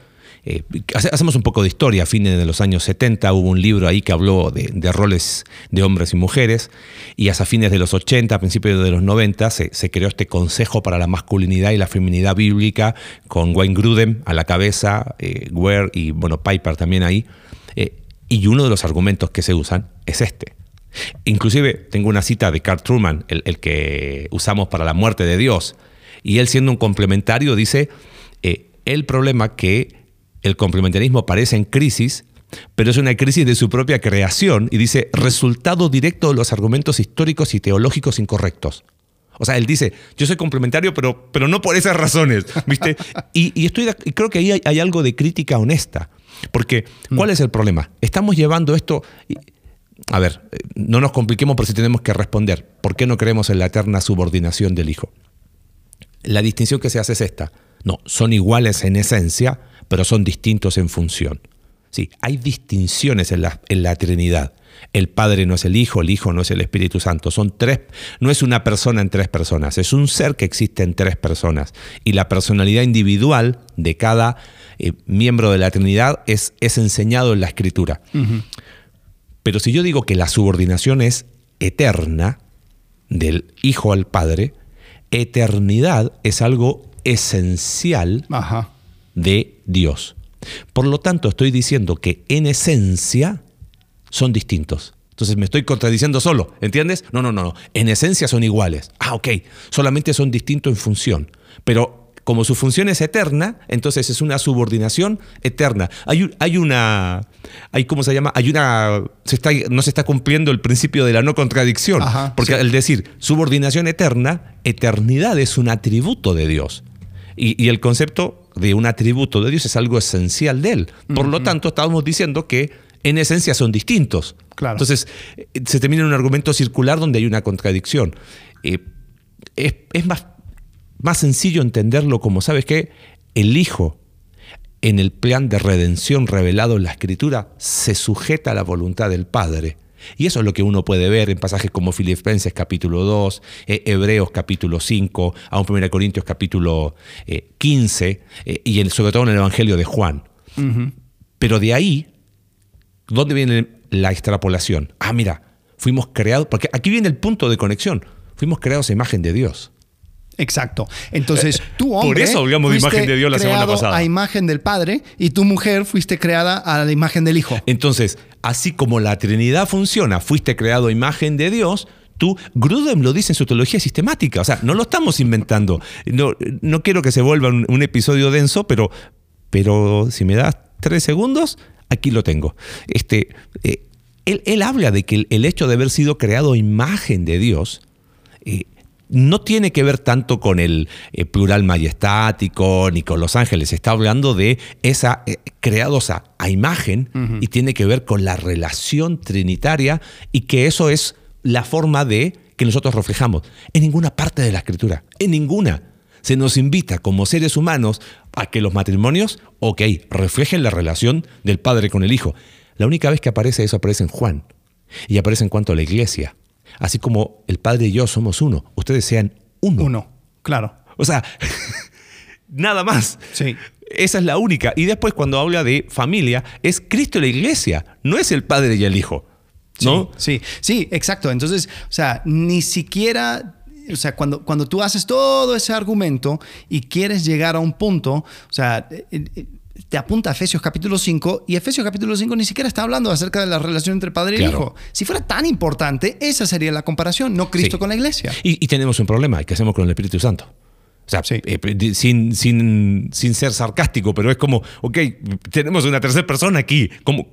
eh, hacemos un poco de historia. A fines de los años 70 hubo un libro ahí que habló de, roles de hombres y mujeres y hasta fines de los 80, a principios de los 90 se, creó este Consejo para la Masculinidad y la Feminidad Bíblica con Wayne Grudem a la cabeza, eh, Ware y bueno, Piper también ahí. Eh, y uno de los argumentos que se usan es este. Inclusive tengo una cita de Carl Truman, el, el que usamos para la muerte de Dios, y él siendo un complementario dice, el problema que el complementarismo aparece en crisis, pero es una crisis de su propia creación y dice resultado directo de los argumentos históricos y teológicos incorrectos. O sea, él dice, yo soy complementario, pero, pero no por esas razones, ¿viste? Y, estoy, creo que ahí hay, algo de crítica honesta, porque ¿cuál es el problema? Estamos llevando esto... A ver, eh, no nos compliquemos por si tenemos que responder. ¿Por qué no creemos en la eterna subordinación del Hijo? La distinción que se hace es esta. No, son iguales en esencia, pero son distintos en función. Sí, hay distinciones en la, en la Trinidad. El Padre no es el Hijo, el Hijo no es el Espíritu Santo. Son tres, no es una persona en tres personas, es un ser que existe en tres personas. Y la personalidad individual de cada eh, miembro de la Trinidad es, es enseñado en la Escritura. Pero si yo digo que la subordinación es eterna, del Hijo al Padre, eternidad es algo esencial Ajá de Dios. Por lo tanto, estoy diciendo que en esencia son distintos. Entonces me estoy contradiciendo solo, ¿entiendes? No, no, no, no. En esencia son iguales. Ah, ok. Solamente son distintos en función. Pero como su función es eterna, entonces es una subordinación eterna. Hay, hay una, hay, ¿cómo se llama? Hay una, se está, no se está cumpliendo el principio de la no contradicción. porque al decir subordinación eterna, eternidad es un atributo de Dios. y el concepto de un atributo de Dios es algo esencial de Él. Por lo tanto, estábamos diciendo que en esencia son distintos. Claro. Entonces, eh, se termina en un argumento circular donde hay una contradicción. Eh, es, más, más sencillo entenderlo como, ¿sabes qué? El Hijo, en el plan de redención revelado en la Escritura, se sujeta a la voluntad del Padre. Y eso es lo que uno puede ver en pasajes como Filipenses capítulo 2, eh, Hebreos capítulo 5, a 1 Corintios capítulo 15 eh, eh, y sobre todo en el Evangelio de Juan. Pero de ahí, ¿dónde viene la extrapolación? Ah, mira, fuimos creados, porque aquí viene el punto de conexión, fuimos creados a imagen de Dios. Exacto. Entonces, tú hombre. Por eso hablamos de imagen de Dios la semana pasada. A imagen del Padre y tu mujer fuiste creada a la imagen del Hijo. Entonces, así como la Trinidad funciona, fuiste creado a imagen de Dios. Tú, Grudem lo dice en su teología sistemática, o sea, no lo estamos inventando. No, no quiero que se vuelva un, episodio denso, pero, pero si me das tres segundos, aquí lo tengo. Este, eh, él, habla de que el, hecho de haber sido creado a imagen de Dios eh, no tiene que ver tanto con el eh, plural majestático ni con los ángeles, está hablando de esa eh, creados a, imagen y tiene que ver con la relación trinitaria y que eso es la forma de que nosotros reflejamos. En ninguna parte de la escritura, en ninguna. Se nos invita como seres humanos a que los matrimonios, ok, reflejen la relación del padre con el hijo. La única vez que aparece eso aparece en Juan y aparece en cuanto a la iglesia así como el Padre y yo somos uno, ustedes sean uno. Uno, claro. O sea, nada más. Sí. Esa es la única. Y después cuando habla de familia, es Cristo y la iglesia, no es el Padre y el Hijo. ¿No? Sí, sí, exacto. Entonces, o sea, ni siquiera o sea, cuando, cuando tú haces todo ese argumento y quieres llegar a un punto, o sea, eh, eh, te apunta a Efesios capítulo 5 y Efesios capítulo 5 ni siquiera está hablando acerca de la relación entre padre y hijo. Si fuera tan importante, esa sería la comparación, no Cristo con la iglesia. Y, tenemos un problema, ¿qué hacemos con el Espíritu Santo? O sea, eh, sin, sin, sin, ser sarcástico, pero es como, ok, tenemos una tercera persona aquí, ¿cómo,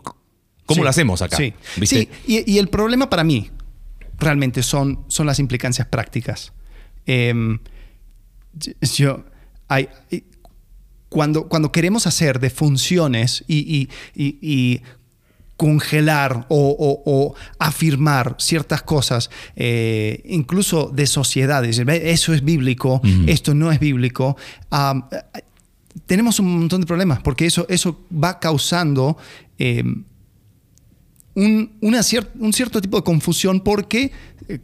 cómo lo hacemos acá? Sí, sí. Y, el problema para mí realmente son, son las implicancias prácticas. Em, yo, hay, cuando, cuando queremos hacer de funciones y, y- y- y congelar o, o- o afirmar ciertas cosas, eh, incluso de sociedades, eso es bíblico, esto no es bíblico, tenemos un montón de problemas porque eso, eso va causando eh, un, una cier- un cierto tipo de confusión porque,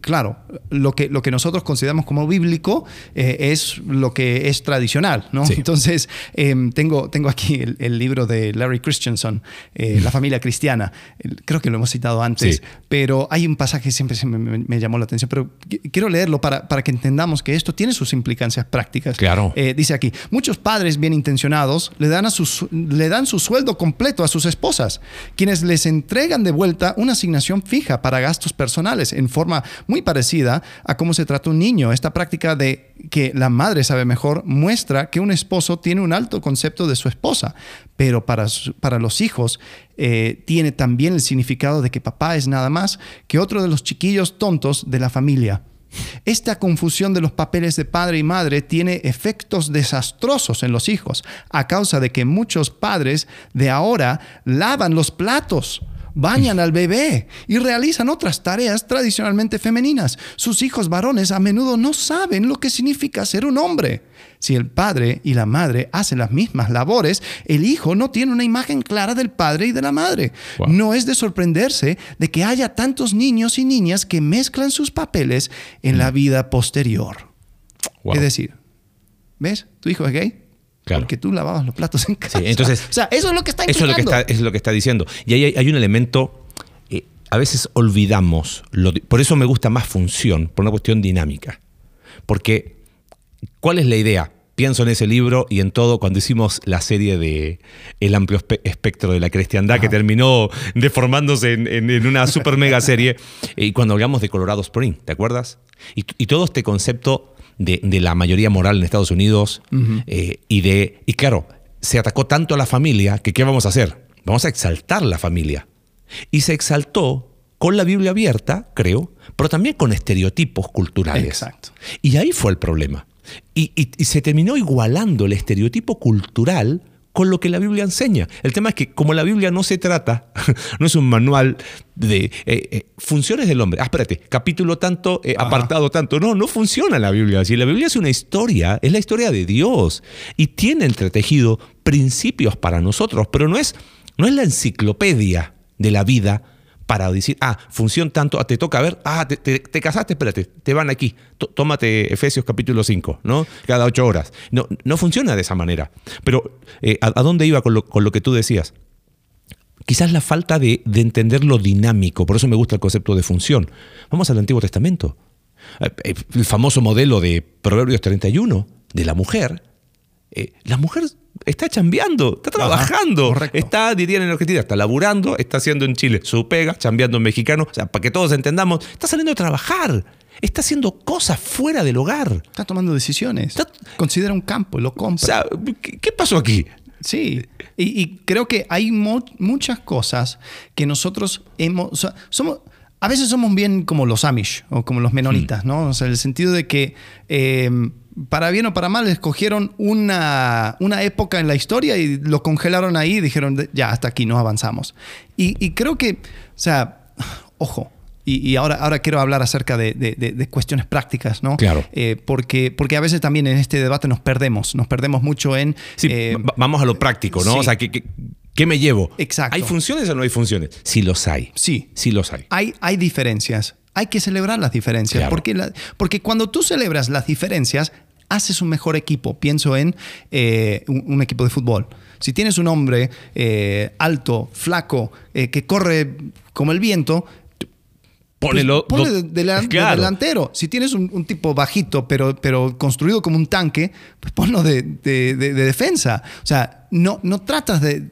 claro, lo que, lo que nosotros consideramos como bíblico eh, es lo que es tradicional, ¿no? Sí. Entonces, eh, tengo, tengo aquí el, el libro de Larry Christensen, eh, La familia cristiana. Creo que lo hemos citado antes, Sí. pero hay un pasaje que siempre me, me- llamó la atención, pero qu- quiero leerlo para, para que entendamos que esto tiene sus implicancias prácticas. Claro. Eh, dice aquí, muchos padres bien intencionados le dan, a sus- le dan su sueldo completo a sus esposas, quienes les entregan de vuelta una asignación fija para gastos personales, en forma muy parecida a cómo se trata un niño. Esta práctica de que la madre sabe mejor muestra que un esposo tiene un alto concepto de su esposa, pero para, para los hijos eh, tiene también el significado de que papá es nada más que otro de los chiquillos tontos de la familia. Esta confusión de los papeles de padre y madre tiene efectos desastrosos en los hijos, a causa de que muchos padres de ahora lavan los platos, bañan al bebé y realizan otras tareas tradicionalmente femeninas. Sus hijos varones a menudo no saben lo que significa ser un hombre. Si el padre y la madre hacen las mismas labores, el hijo no tiene una imagen clara del padre y de la madre. Wow. No es de sorprenderse de que haya tantos niños y niñas que mezclan sus papeles en la vida posterior. Wow. Es decir, ¿ves? Tu hijo es gay. Claro. Porque tú lavabas los platos en casa. entonces- o sea, eso es lo que está Eso es lo que implicando. está, es lo que está diciendo. Y ahí hay, hay un elemento, eh, a veces olvidamos, lo por eso me gusta más función, por una cuestión dinámica. Porque, ¿cuál es la idea? Pienso en ese libro y en todo cuando hicimos la serie de El amplio espe- espectro de la cristiandad, que terminó deformándose en, en- en una super mega serie, y cuando hablamos de Colorado Spring, ¿te acuerdas? Y, y todo este concepto de, de la mayoría moral en Estados Unidos, eh, y de, y claro, se atacó tanto a la familia que ¿qué vamos a hacer? Vamos a exaltar la familia. Y se exaltó con la Biblia abierta, creo, pero también con estereotipos culturales. Exacto. Y ahí fue el problema. Y, y- y se terminó igualando el estereotipo cultural con lo que la Biblia enseña. El tema es que como la Biblia no se trata, no es un manual de eh, eh, funciones del hombre. Ah, espérate, capítulo tanto, eh, apartado tanto. No, no funciona la Biblia. Si la Biblia es una historia, es la historia de Dios y tiene entretejido principios para nosotros, pero no es, no es la enciclopedia de la vida para decir, ah, función tanto, ah, te toca ver, ah, te, te- te casaste, espérate, te van aquí, tó- tómate Efesios capítulo 5, ¿no? Cada ocho horas. No, no funciona de esa manera. Pero, eh, ¿a, a dónde iba con lo, con lo que tú decías? Quizás la falta de, de entender lo dinámico, por eso me gusta el concepto de función. Vamos al Antiguo Testamento. Eh, eh, El famoso modelo de Proverbios 31, de la mujer. Eh, la mujer está chambeando, está trabajando, correcto. está, dirían en Argentina, está laburando, está haciendo en Chile su pega, chambeando en mexicano, o sea, para que todos entendamos, está saliendo a trabajar, está haciendo cosas fuera del hogar. Está tomando decisiones. Está- Considera un campo lo O compra. sea, ¿qué, pasó aquí? Sí, y, y creo que hay mu- muchas cosas que nosotros hemos... o sea, somos, a veces somos bien como los Amish o como los menonitas, ¿no? O sea, en el sentido de que eh, para bien o para mal escogieron una, una época en la historia y lo congelaron ahí y dijeron, "De- ya, hasta aquí, no avanzamos. Y, y creo que, o sea, ojo. Y, y ahora, ahora quiero hablar acerca de, de- de- de cuestiones prácticas, ¿no? Claro. Eh, porque, porque a veces también en este debate nos perdemos, nos perdemos mucho en... Sí, eh, va- vamos a lo práctico, ¿no? sí. O sea, ¿qué, me llevo? Exacto. ¿Hay funciones o no hay funciones? Sí los hay. Sí. Sí los hay. hay, hay diferencias. Hay que celebrar las diferencias. Claro. Porque, la- porque cuando tú celebras las diferencias, haces un mejor equipo. Pienso en eh, un, un equipo de fútbol. Si tienes un hombre eh, alto, flaco, eh, que corre como el viento, pues Ponelo. ponle de, delantero. Si tienes un, un tipo bajito, pero, pero construido como un tanque, pues ponlo de, de- de- de defensa. O sea, no, no tratas de,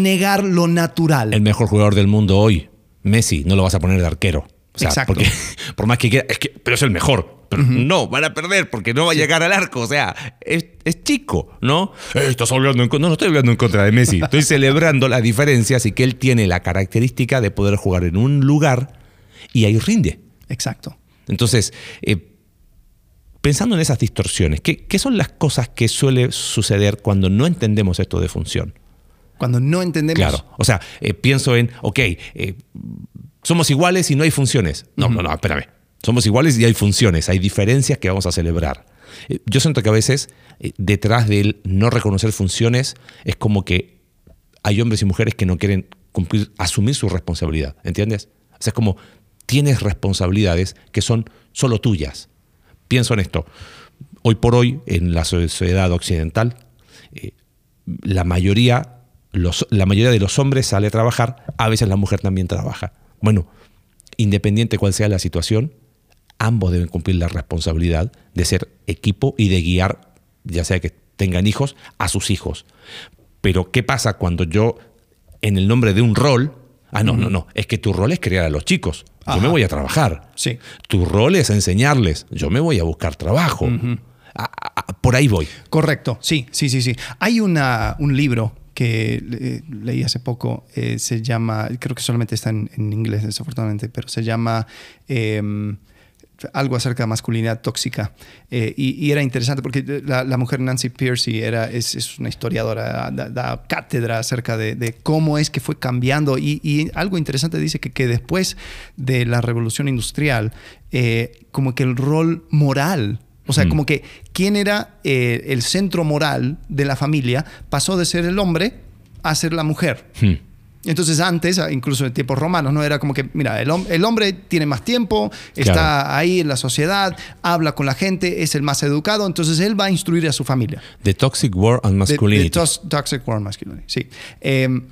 negar lo natural. El mejor jugador del mundo hoy, Messi, no lo vas a poner de arquero. O sea, Exacto. porque por más que quiera, es que, pero es el mejor. Pero no, van a perder porque no va a llegar al arco. O sea, es, es chico, ¿no? Eh, estás hablando en contra. No, no estoy hablando en contra de Messi. Estoy celebrando las diferencias y que él tiene la característica de poder jugar en un lugar y ahí rinde. Exacto. Entonces, eh, pensando en esas distorsiones, ¿qué, qué son las cosas que suele suceder cuando no entendemos esto de función? Cuando no entendemos. Claro. O sea, eh, pienso en, ok, eh, somos iguales y no hay funciones. No, no, no, espérame. Somos iguales y hay funciones, hay diferencias que vamos a celebrar. Eh, yo siento que a veces eh, detrás del no reconocer funciones es como que hay hombres y mujeres que no quieren cumplir, asumir su responsabilidad, ¿entiendes? O sea, es como tienes responsabilidades que son solo tuyas. Pienso en esto. Hoy por hoy, en la sociedad occidental, eh, la mayoría, los- la mayoría de los hombres sale a trabajar, a veces la mujer también trabaja. Bueno, independiente cuál sea la situación, ambos deben cumplir la responsabilidad de ser equipo y de guiar, ya sea que tengan hijos, a sus hijos. Pero, ¿qué pasa cuando yo, en el nombre de un rol, ah, no, no, no, es que tu rol es criar a los chicos, yo Ajá. me voy a trabajar. Sí. Tu rol es enseñarles, yo me voy a buscar trabajo. A- a- a- por ahí voy. Correcto, sí, sí, sí, sí. Hay una, un libro que eh, leí hace poco, eh, se llama, creo que solamente está en, en inglés desafortunadamente, pero se llama em, algo acerca de masculinidad tóxica. Eh, y, y era interesante porque la, la mujer Nancy Piercy era, es, es una historiadora, da, da cátedra acerca de, de cómo es que fue cambiando. Y, y algo interesante dice que, que después de la revolución industrial, eh, como que el rol moral o sea, Mm. como que quién era eh, el centro moral de la familia pasó de ser el hombre a ser la mujer. Hmm. Entonces antes, incluso en tiempos romanos, no era como que, mira, el, hom- el hombre tiene más tiempo, está Claro. ahí en la sociedad, habla con la gente, es el más educado, entonces él va a instruir a su familia. The Toxic War on De- Masculinity. tos- toxic War Masculinity, sí. Em,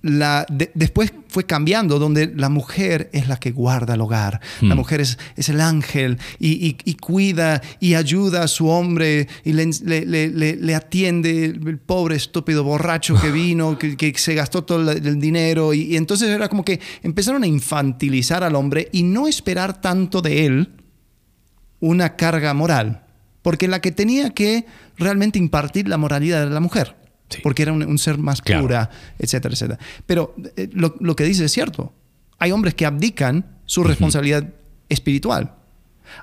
la, de- después fue cambiando donde la mujer es la que guarda el hogar. La mujer es, es el ángel y, y- y cuida y ayuda a su hombre y le, le- le- le- le atiende el pobre estúpido borracho que vino, que, que se gastó todo el, el dinero. Y, y entonces era como que empezaron a infantilizar al hombre y no esperar tanto de él una carga moral. Porque la que tenía que realmente impartir la moralidad era la mujer. Sí. Porque era un, un ser más Claro. pura, etcétera, etcétera. Pero eh, lo, lo que dice es cierto. Hay hombres que abdican su responsabilidad espiritual.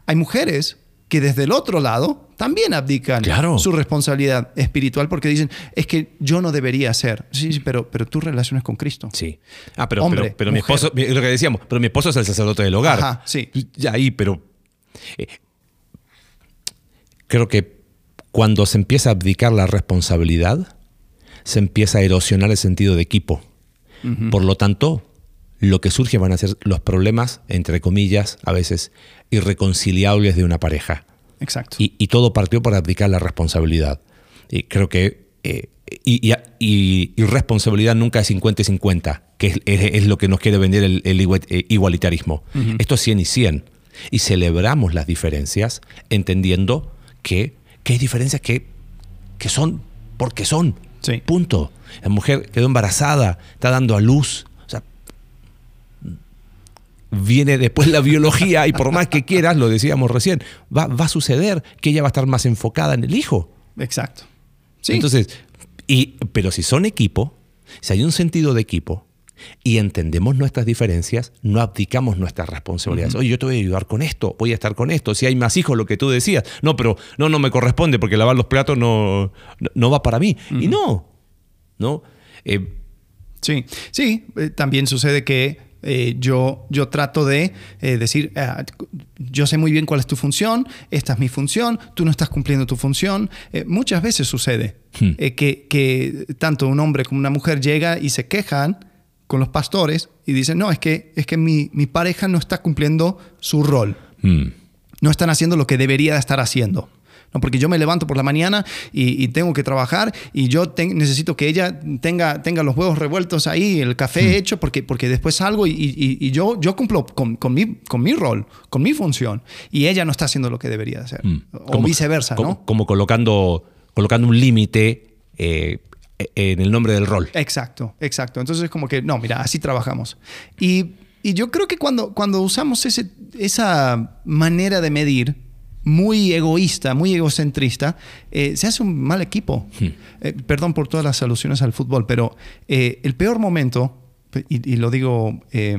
Hay mujeres que desde el otro lado también abdican Claro. su responsabilidad espiritual porque dicen, es que yo no debería ser. Sí, sí, pero, pero tu relación es con Cristo. Sí. Ah, pero, Hombre, pero, pero mi esposo, lo que decíamos, pero mi esposo es el sacerdote del hogar. Ajá, sí. Ya ahí, pero eh, creo que cuando se empieza a abdicar la responsabilidad, se empieza a erosionar el sentido de equipo. Por lo tanto, lo que surge van a ser los problemas, entre comillas, a veces irreconciliables de una pareja. Exacto. Y, y todo partió por abdicar la responsabilidad. Y creo que. eh, y, y- y- y responsabilidad nunca es 50 y 50, que es, es- es lo que nos quiere vender el, eh, igualitarismo. Esto es 100 y 100. Y celebramos las diferencias entendiendo que, que hay diferencias que, que son porque son. Sí. Punto. La mujer quedó embarazada, está dando a luz. O sea, viene después la biología y por más que quieras, lo decíamos recién, va, va a suceder que ella va a estar más enfocada en el hijo. Exacto. Sí. Entonces, y, pero si son equipo, si hay un sentido de equipo y entendemos nuestras diferencias, no abdicamos nuestras responsabilidades. Oye, yo te voy a ayudar con esto, voy a estar con esto. Si hay más hijos, lo que tú decías. No, pero no, no me corresponde porque lavar los platos no, no, va para mí. Y no, ¿no? Eh, Sí, sí, eh, también sucede que eh, yo, yo trato de eh, decir, ah, yo sé muy bien cuál es tu función, esta es mi función, tú no estás cumpliendo tu función. Muchas veces sucede Hmm. que, que tanto un hombre como una mujer llega y se quejan con los pastores y dicen, no, es que, es que mi, mi pareja no está cumpliendo su rol hmm. no están haciendo lo que debería de estar haciendo. No, porque yo me levanto por la mañana y, y tengo que trabajar y yo necesito que ella tenga, tenga los huevos revueltos ahí, el café hecho, porque, porque después salgo y, y- y yo, yo cumplo con, con mi, con mi rol, con mi función, y ella no está haciendo lo que debería de hacer. Mm. O Como- viceversa, como, ¿no? Como colocando, colocando un límite eh, en el nombre del rol. Exacto, exacto. Entonces es como que, no, mira, así trabajamos. Y, y yo creo que cuando, cuando usamos ese, esa manera de medir muy egoísta, muy egocentrista, eh, se hace un mal equipo. Eh, perdón por todas las alusiones al fútbol, pero eh, el peor momento, y, y lo digo eh,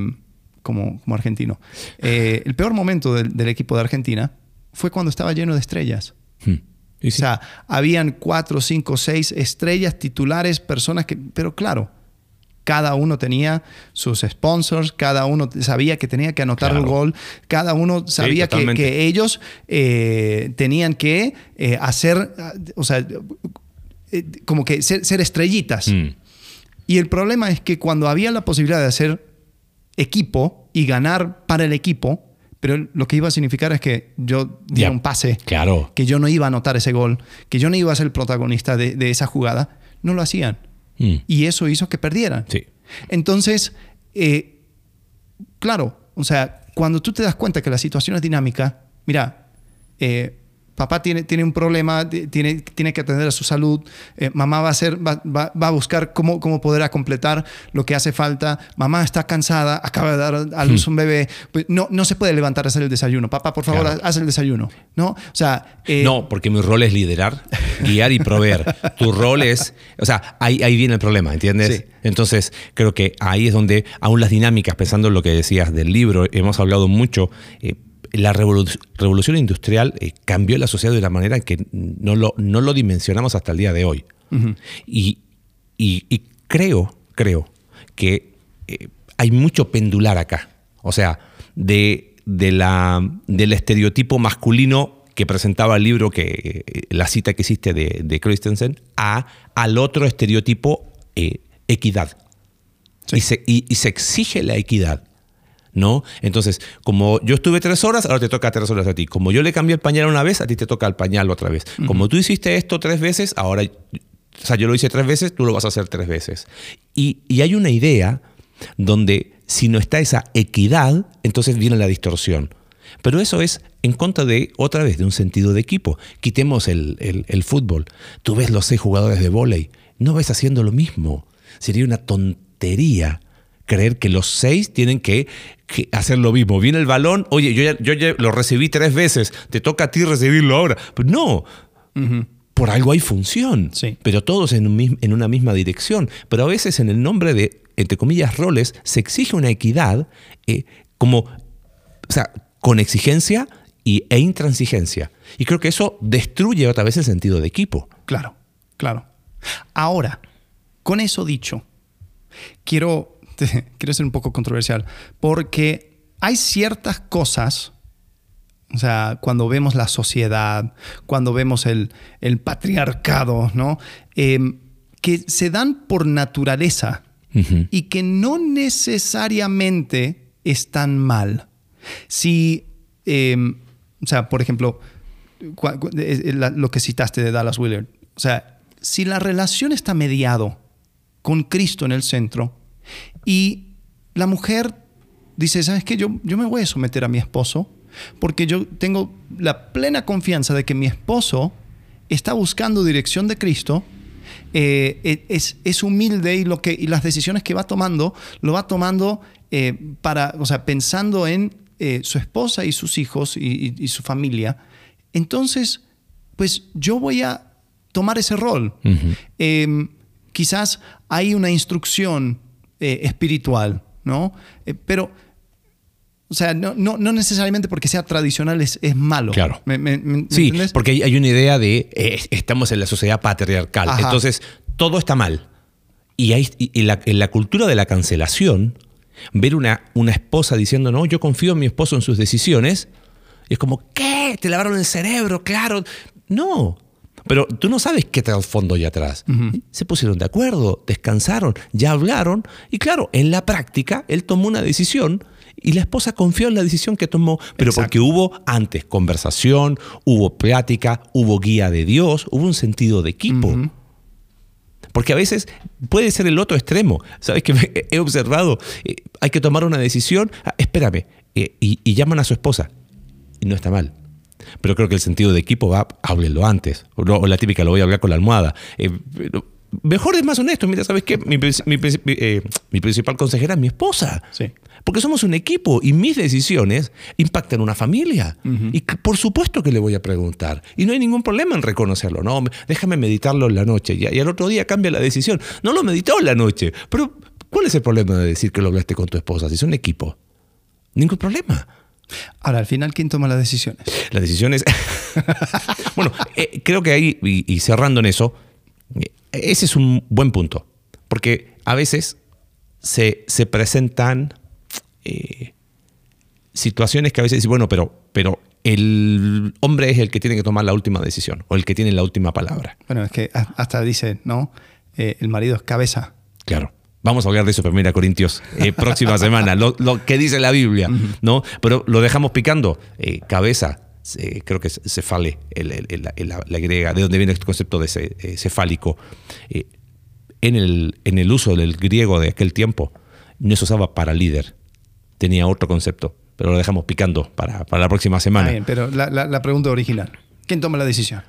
como, como argentino, eh, el peor momento del, del equipo de Argentina fue cuando estaba lleno de estrellas. Hmm. Y O sea, habían cuatro, cinco, seis estrellas titulares, personas que, pero claro, cada uno tenía sus sponsors, cada uno sabía que tenía que anotar Claro. el gol, cada uno sabía que, ellos eh, tenían que eh, hacer, o sea, eh, como que ser, ser estrellitas. Hmm. Y el problema es que cuando había la posibilidad de hacer equipo y ganar para el equipo, pero lo que iba a significar es que yo Ya. un pase, Claro. que yo no iba a anotar ese gol, que yo no iba a ser el protagonista de, de esa jugada, no lo hacían. Hmm. Y eso hizo que perdieran. Sí. Entonces, eh, claro, o sea, cuando tú te das cuenta que la situación es dinámica, mira, eh, papá tiene, tiene un problema, ti- tiene, tiene que atender a su salud, eh, mamá va a, hacer, va, va- va a buscar cómo, cómo poder completar lo que hace falta, mamá está cansada, acaba de dar a luz un bebé, pues no, no se puede levantar a hacer el desayuno, papá, por favor, Claro. haz el desayuno, ¿no? O sea, eh, No, porque mi rol es liderar, guiar y proveer. Tu rol es, o sea, ahí, ahí viene el problema, ¿entiendes? Sí. Entonces, creo que ahí es donde aún las dinámicas, pensando en lo que decías del libro, hemos hablado mucho, eh, la revolu- revolución industrial eh, cambió la sociedad de una manera que no lo, no lo dimensionamos hasta el día de hoy. y, y- y creo, creo que eh, hay mucho pendular acá. O sea, de, de la, del estereotipo masculino que presentaba el libro, que eh, la cita que hiciste de, de Christensen, a, al otro estereotipo, equidad. Sí. Y, se, y se exige la equidad. ¿No? Entonces, como yo estuve tres horas, ahora te toca tres horas a ti. Como yo le cambié el pañal una vez, a ti te toca el pañal otra vez. Como tú hiciste esto tres veces, ahora, o sea, yo lo hice tres veces, tú lo vas a hacer tres veces. Y, y hay una idea donde si no está esa equidad, entonces viene la distorsión. Pero eso es en contra de, otra vez, de un sentido de equipo. Quitemos el, el- el fútbol. Tú ves los seis jugadores de vóley, no ves haciendo lo mismo. Sería una tontería creer que los seis tienen que, que hacer lo mismo. Viene el balón, oye, yo ya, yo ya lo recibí tres veces, te toca a ti recibirlo ahora. Pero no, por algo hay función, Sí. pero todos en, un en una misma dirección. Pero a veces en el nombre de, entre comillas, roles, se exige una equidad eh, como, o sea, con exigencia y, e intransigencia. Y creo que eso destruye otra vez el sentido de equipo. Claro, claro. Ahora, con eso dicho, quiero, quiero ser un poco controversial, porque hay ciertas cosas, o sea, cuando vemos la sociedad, cuando vemos el, el patriarcado, ¿no? Em, que se dan por naturaleza y que no necesariamente están mal. Si, eh, o sea, por ejemplo, eh, eh, lo que citaste de Dallas Willard, o sea, si la relación está mediado con Cristo en el centro y la mujer dice, ¿sabes qué? Yo, yo me voy a someter a mi esposo porque yo tengo la plena confianza de que mi esposo está buscando dirección de Cristo eh, eh, es, es humilde y, lo que, y las decisiones que va tomando, lo va tomando eh, para, o sea, pensando en eh, su esposa y sus hijos y, y- y su familia. Entonces, pues yo voy a tomar ese rol. Eh, quizás hay una instrucción eh, espiritual, ¿no? Eh, pero, o sea, no, no, no necesariamente porque sea tradicional es, es malo. Claro. ¿Me, me- me- me Sí, porque hay, hay una idea de eh, estamos en la sociedad patriarcal, Ajá. entonces todo está mal. Y, hay, y- y la, en la cultura de la cancelación, ver una, una esposa diciendo, no, yo confío en mi esposo en sus decisiones, es como, ¿qué? ¿Te lavaron el cerebro? Claro. No. Pero tú no sabes qué trasfondo hay atrás. Se pusieron de acuerdo, descansaron, ya hablaron, y claro, en la práctica él tomó una decisión y la esposa confió en la decisión que tomó, pero Exacto. porque hubo antes conversación, hubo plática, hubo guía de Dios, hubo un sentido de equipo. Porque a veces puede ser el otro extremo. ¿Sabes que me- he observado? eh, hay que tomar una decisión. ah, espérame. eh, y, y llaman a su esposa. Y no está mal. Pero creo que el sentido de equipo va, háblenlo antes. O, la típica, lo voy a hablar con la almohada. Eh, mejor es más honesto. Mira, ¿sabes qué? Mi, mi eh, mi principal consejera es mi esposa. Sí. Porque somos un equipo y mis decisiones impactan una familia. Y que, por supuesto que le voy a preguntar. Y no hay ningún problema en reconocerlo. No, me- déjame meditarlo en la noche. Y, y al otro día cambia la decisión. No lo meditó en la noche. Pero, ¿cuál es el problema de decir que lo hablaste con tu esposa? Si son equipo. Ningún problema. Ahora, al final, ¿quién toma las decisiones? Las decisiones. bueno, eh, creo que ahí, y, y cerrando en eso, eh, ese es un buen punto. Porque a veces se, se presentan eh, situaciones que a veces dicen, bueno, pero, pero el hombre es el que tiene que tomar la última decisión o el que tiene la última palabra. Bueno, es que hasta dice, ¿no? Eh, el marido es cabeza. Claro. Vamos a hablar de eso, 1 Corintios, eh, próxima semana, lo, lo que dice la Biblia, ¿no? Pero lo dejamos picando. Eh, cabeza, eh, creo que es cefale, el- el- el- el- la, la griega, de donde viene este concepto de ce- cefálico. En, el, en el uso del griego de aquel tiempo, no se usaba para líder, tenía otro concepto, pero lo dejamos picando para, para la próxima semana. Está bien, pero la, la- la pregunta original. ¿Quién toma la decisión?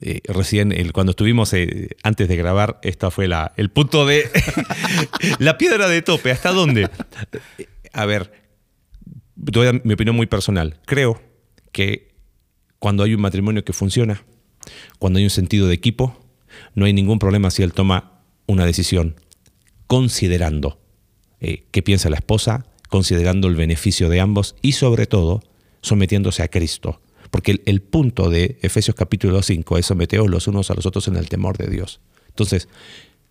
Eh, recién, cuando estuvimos eh, antes de grabar, esta fue la, el punto de la piedra de tope. ¿Hasta dónde? A ver, dar mi opinión muy personal. Creo que cuando hay un matrimonio que funciona, cuando hay un sentido de equipo, no hay ningún problema si él toma una decisión considerando eh, qué piensa la esposa, considerando el beneficio de ambos y sobre todo sometiéndose a Cristo. Porque el, el punto de Efesios capítulo 5 es someteos los unos a los otros en el temor de Dios. Entonces,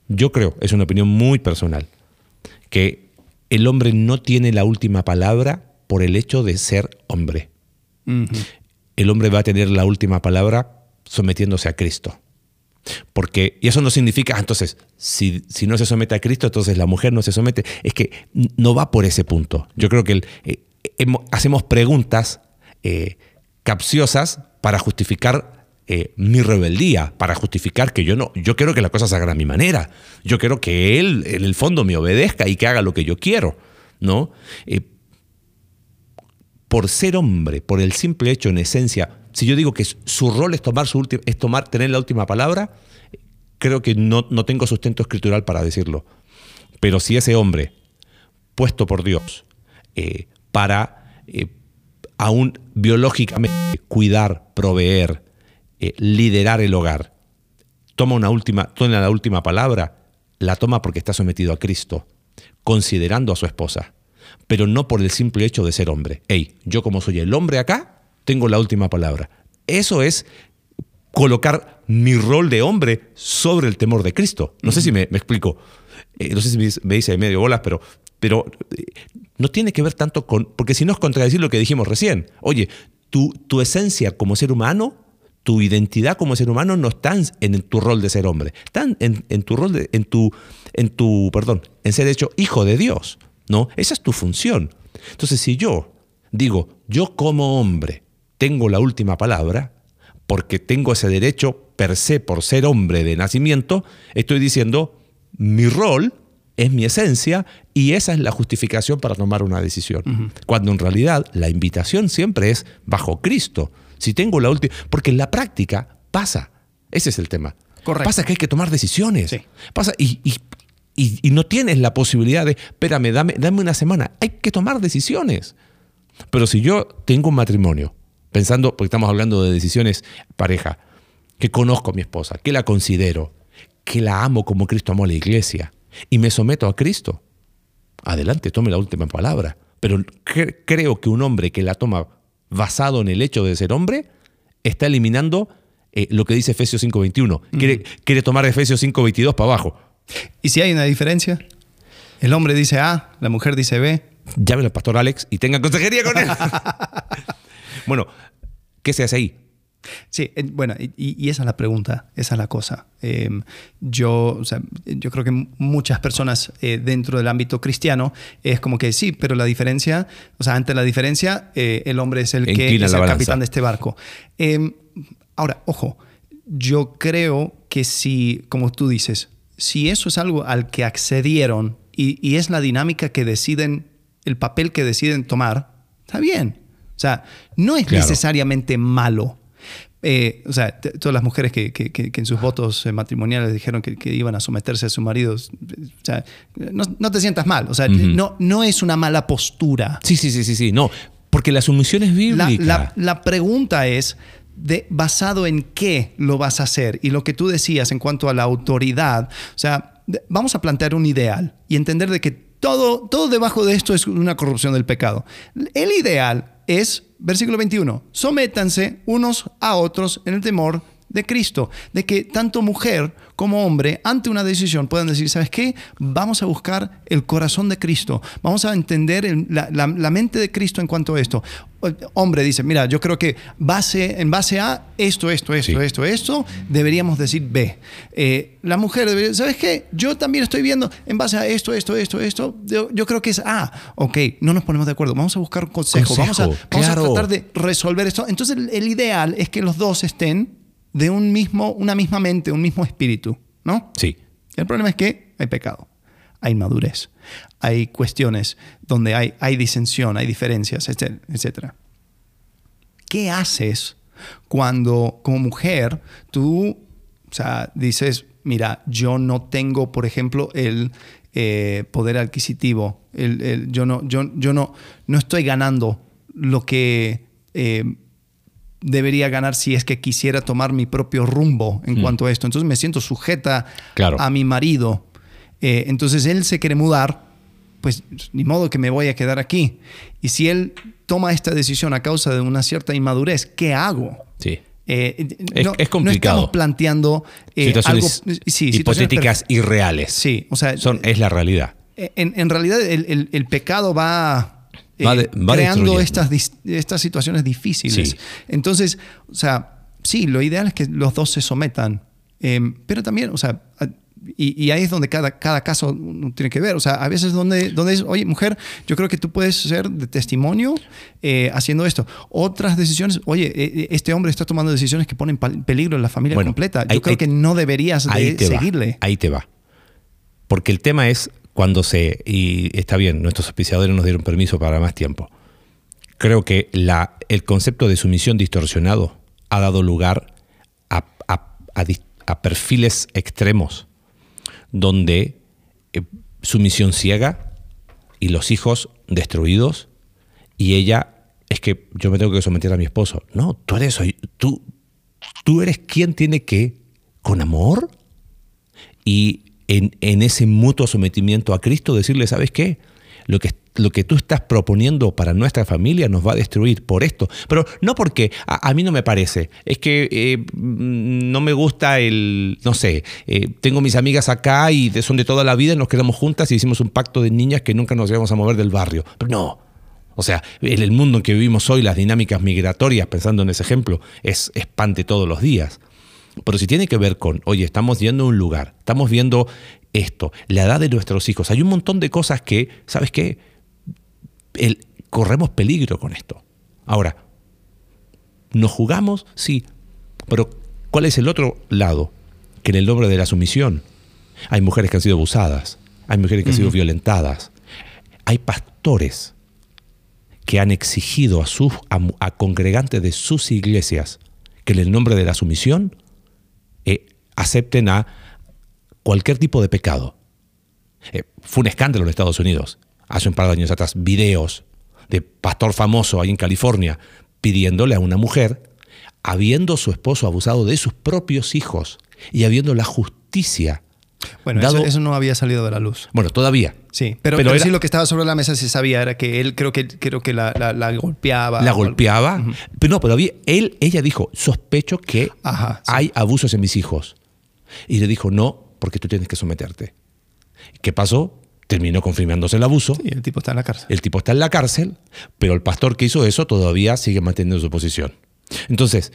yo creo, es una opinión muy personal, que el hombre no tiene la última palabra por el hecho de ser hombre. El hombre va a tener la última palabra sometiéndose a Cristo. Porque, y eso no significa, ah, entonces, si, si no se somete a Cristo, entonces la mujer no se somete. Es que no va por ese punto. Yo creo que el- eh, hemo- hacemos preguntas eh, capciosas para justificar eh, mi rebeldía, para justificar que yo no, yo quiero que la cosa se haga a mi manera. Yo quiero que él, en el fondo, me obedezca y que haga lo que yo quiero. ¿no? Eh, por ser hombre, por el simple hecho en esencia, si yo digo que su rol es tomar, su es tomar tener la última palabra, creo que no, no tengo sustento escritural para decirlo. Pero si ese hombre, puesto por Dios, eh, para aún biológicamente cuidar, proveer, eh, liderar el hogar, toma una última, toma la última palabra, la toma porque está sometido a Cristo, considerando a su esposa, pero no por el simple hecho de ser hombre. Hey, yo como soy el hombre acá, tengo la última palabra. Eso es colocar mi rol de hombre sobre el temor de Cristo. No sé si me, explico. Eh, no sé si me, me dice medio bolas, pero, pero eh, no tiene que ver tanto con. Porque si no es contradecir lo que dijimos recién. Oye, tu, tu esencia como ser humano, tu identidad como ser humano no está en, tu rol de ser hombre. Están en, en tu rol de. En tu, en tu. Perdón, en ser hecho hijo de Dios. ¿No? Esa es tu función. Entonces, si yo digo, yo como hombre tengo la última palabra, porque tengo ese derecho per se por ser hombre de nacimiento, estoy diciendo, mi rol es mi esencia y esa es la justificación para tomar una decisión. Cuando en realidad la invitación siempre es bajo Cristo. Si tengo la última, porque en la práctica pasa. Ese es el tema. Correcto. Pasa que hay que tomar decisiones. Sí. Pasa y, y- y- y no tienes la posibilidad de, espérame, dame, dame una semana. Hay que tomar decisiones. Pero si yo tengo un matrimonio, pensando, porque estamos hablando de decisiones pareja, que conozco a mi esposa, que la considero, que la amo como Cristo amó a la iglesia, y me someto a Cristo, adelante, tome la última palabra. Pero cre- creo que un hombre que la toma basado en el hecho de ser hombre, está eliminando eh, lo que dice Efesios 5.21. Quiere, quiere tomar Efesios 5.22 para abajo. ¿Y si hay una diferencia? El hombre dice A, la mujer dice B. llamen al pastor Alex y tengan consejería con él. bueno, ¿qué se hace ahí? Sí, eh, bueno, y, y esa es la pregunta, esa es la cosa. Eh, yo, o sea, yo creo que muchas personas eh, dentro del ámbito cristiano es como que sí, pero la diferencia, o sea, ante la diferencia, eh, el hombre es el que Inclina es el balanza. capitán de este barco. Eh, ahora, ojo, yo creo que si, como tú dices, si eso es algo al que accedieron y, y es la dinámica que deciden, el papel que deciden tomar, está bien. O sea, no es Claro. necesariamente malo. Eh, o sea, todas las mujeres que, que- en sus votos matrimoniales dijeron que, que iban a someterse a sus maridos, o sea, no, no te sientas mal. O sea, no, no es una mala postura. Sí, sí, sí, sí, sí. No, porque la sumisión es La, bíblica. la- la pregunta es, de, ¿basado en qué lo vas a hacer? Y lo que tú decías en cuanto a la autoridad, o sea, de- vamos a plantear un ideal y entender de que todo, todo debajo de esto es una corrupción del pecado. El ideal es, versículo 21, sométanse unos a otros en el temor de Cristo, de que tanto mujer como hombre ante una decisión puedan decir, ¿sabes qué? Vamos a buscar el corazón de Cristo, vamos a entender el- la, la- la mente de Cristo en cuanto a esto. Hombre dice, mira, yo creo que base, en base a esto, esto, esto, Sí. esto, esto, deberíamos decir B. Eh, la mujer debería, ¿sabes qué? Yo también estoy viendo en base a esto, esto, esto, esto, yo, yo creo que es A. Ok, no nos ponemos de acuerdo, vamos a buscar un consejo, vamos, a, vamos a tratar de resolver esto. Entonces el ideal es que los dos estén de un mismo, una misma mente, un mismo espíritu, ¿no? Sí. El problema es que hay pecado, hay inmadurez, hay cuestiones donde hay, hay disensión, hay diferencias, etc- etcétera. ¿Qué haces cuando como mujer tú o sea, dices, mira, yo no tengo, por ejemplo, el eh, poder adquisitivo, el- el- yo, no, yo, yo no, no estoy ganando lo que eh, debería ganar si es que quisiera tomar mi propio rumbo en cuanto a esto. Entonces me siento sujeta Claro. a mi marido. Eh, entonces él se quiere mudar, pues ni modo que me voy a quedar aquí. Y si él toma esta decisión a causa de una cierta inmadurez, ¿qué hago? Sí. Eh, Es- no, es No complicado. estamos planteando eh, situaciones algo, sí, hipotéticas y reales. Sí, o sea, Son, es la realidad. en, en realidad el, el- el pecado va, eh, Va de- va creando estas, estas situaciones difíciles. Sí. Entonces, o sea, sí, lo ideal es que los dos se sometan, eh, pero también, o sea, a- y, y ahí es donde cada, cada caso uno tiene que ver. O sea, a veces donde, donde es, oye, mujer, yo creo que tú puedes ser de testimonio eh, haciendo esto. Otras decisiones, oye, eh, este hombre está tomando decisiones que ponen en peligro la familia Bueno, completa. Yo ahí- creo ahí- que no deberías Ahí seguirle. va. Ahí te va. Porque el tema es cuando se. Y está bien, nuestros auspiciadores nos dieron permiso para más tiempo. Creo que la, el concepto de sumisión distorsionado ha dado lugar a, a- a perfiles extremos donde eh, sumisión ciega y los hijos destruidos y ella es que yo me tengo que someter a mi esposo. No, tú eres tú tú eres quien tiene que con amor y en, ese mutuo sometimiento a Cristo decirle, ¿sabes qué? Lo que, lo que tú estás proponiendo para nuestra familia nos va a destruir por esto. Pero no porque a, mí no me parece. Es que eh, mm, no me gusta el, no sé, eh, tengo mis amigas acá y son de toda la vida y nos quedamos juntas y hicimos un pacto de niñas que nunca nos íbamos a mover del barrio. Pero no. O sea, en el mundo en que vivimos hoy, las dinámicas migratorias, pensando en ese ejemplo, es espante todos los días. Pero si tiene que ver con, oye, estamos yendo a un lugar, estamos viendo esto, la edad de nuestros hijos, hay un montón de cosas que, ¿sabes qué? El- corremos peligro con esto. Ahora, ¿nos jugamos? Sí. Pero, ¿cuál es el otro lado? Que en el nombre de la sumisión hay mujeres que han sido abusadas, hay mujeres que han sido violentadas, hay pastores que han exigido a sus a, a congregantes de sus iglesias que en el nombre de la sumisión eh, acepten a cualquier tipo de pecado. Eh, fue un escándalo en Estados Unidos, hace un par de años atrás, videos de pastor famoso ahí en California pidiéndole a una mujer, habiendo su esposo abusado de sus propios hijos y habiendo la justicia. Bueno, dado- eso, eso no había salido de la luz. Bueno, todavía. Sí, pero, Pero pero era- sí lo que estaba sobre la mesa se sabía era que él creo que creo que la, la- la golpeaba. la golpeaba. Pero no, pero había, él, ella dijo, sospecho que Ajá, sí. hay abusos en mis hijos. Y le dijo, no, porque tú tienes que someterte. ¿Qué pasó? Terminó confirmándose el abuso. Y el tipo está en la cárcel. El tipo está en la cárcel, pero el pastor que hizo eso todavía sigue manteniendo su posición. Entonces,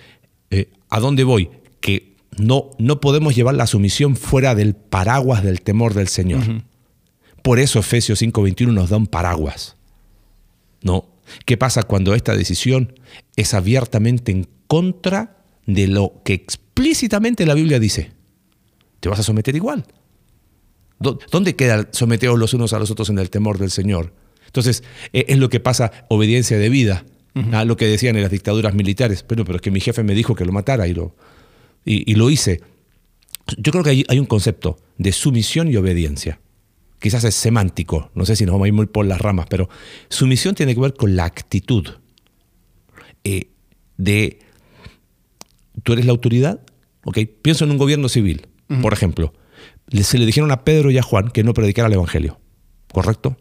eh, ¿a dónde voy? Que no, no podemos llevar la sumisión fuera del paraguas del temor del Señor. Por eso Efesios 5:21 nos da un paraguas. ¿No? ¿Qué pasa cuando esta decisión es abiertamente en contra de lo que explícitamente la Biblia dice? Te vas a someter igual. ¿Dó- ¿Dónde queda someteos los unos a los otros en el temor del Señor? Entonces, eh, es lo que pasa, obediencia de vida, a lo que decían en las dictaduras militares. Pero, pero es que mi jefe me dijo que lo matara y lo, y, y lo hice. Yo creo que hay, hay un concepto de sumisión y obediencia. Quizás es semántico, no sé si nos vamos a ir muy por las ramas, pero sumisión tiene que ver con la actitud eh, de tú eres la autoridad, ¿ok? Pienso en un gobierno civil, por ejemplo. Se le dijeron a Pedro y a Juan que no predicaran el Evangelio. ¿correcto?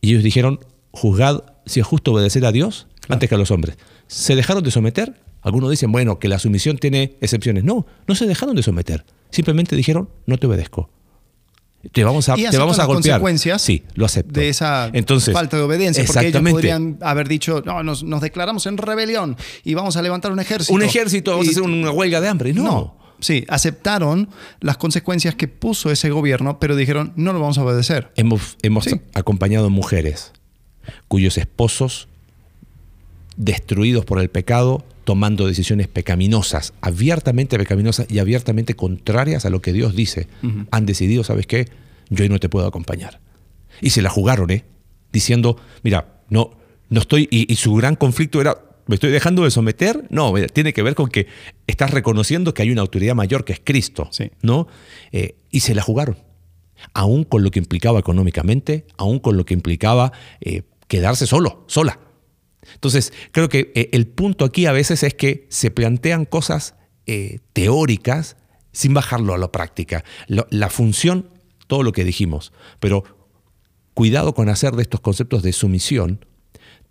Y ellos dijeron, juzgad si es justo obedecer a Dios antes que a los hombres. ¿Se dejaron de someter? Algunos dicen, bueno, que la sumisión tiene excepciones. No, no se dejaron de someter. Simplemente dijeron, no te obedezco. Te vamos a, Y te vamos a las golpear. consecuencias Sí, lo acepto. de esa Entonces, falta de obediencia. Porque ellos podrían haber dicho, no, nos, nos declaramos en rebelión y vamos a levantar un ejército. Un ejército, vamos Y- a hacer una huelga de hambre. No. No. Sí, aceptaron las consecuencias que puso ese gobierno, pero dijeron, no lo vamos a obedecer. Hemos, hemos Sí. acompañado mujeres cuyos esposos, destruidos por el pecado, tomando decisiones pecaminosas, abiertamente pecaminosas y abiertamente contrarias a lo que Dios dice, han decidido, ¿sabes qué? Yo hoy no te puedo acompañar. Y se la jugaron, ¿eh? Diciendo, mira, no, no estoy. Y, y su gran conflicto era, ¿me estoy dejando de someter? No, mira, tiene que ver con que estás reconociendo que hay una autoridad mayor que es Cristo, Sí. ¿no? Eh, y se la jugaron aún con lo que implicaba económicamente, aún con lo que implicaba eh, quedarse solo, sola. Entonces, creo que eh, el punto aquí a veces es que se plantean cosas eh, teóricas sin bajarlo a la práctica. La función, todo lo que dijimos, pero cuidado con hacer de estos conceptos de sumisión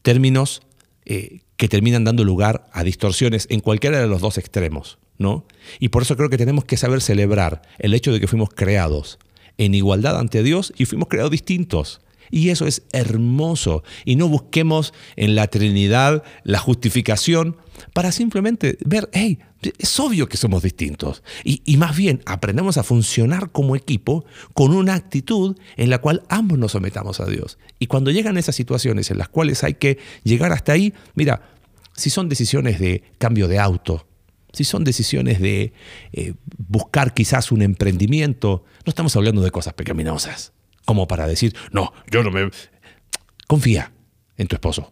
términos eh, que terminan dando lugar a distorsiones en cualquiera de los dos extremos, ¿no? Y por eso creo que tenemos que saber celebrar el hecho de que fuimos creados en igualdad ante Dios y fuimos creados distintos. Y eso es hermoso. Y no busquemos en la Trinidad la justificación para simplemente ver, hey, es obvio que somos distintos. Y, y más bien aprendemos a funcionar como equipo con una actitud en la cual ambos nos sometamos a Dios. Y cuando llegan esas situaciones en las cuales hay que llegar hasta ahí, mira, si son decisiones de cambio de auto, si son decisiones de eh, buscar quizás un emprendimiento, no estamos hablando de cosas pecaminosas, como para decir, no, yo no me... Confía en tu esposo,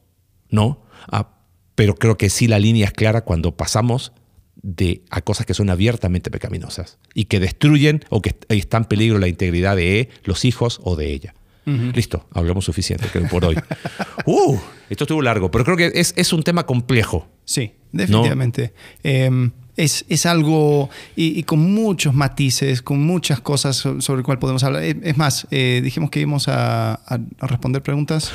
¿no? Ah, pero creo que sí la línea es clara cuando pasamos de, a cosas que son abiertamente pecaminosas y que destruyen o que est- está en peligro la integridad de los hijos o de ella. Listo, hablamos suficiente creo, por hoy. Uh, esto estuvo largo, pero creo que es, es un tema complejo. Sí, definitivamente. Eh, es, es algo y, y con muchos matices, con muchas cosas so- sobre el cual podemos hablar. Eh, Es más, eh, dijimos que íbamos a, a- a responder preguntas.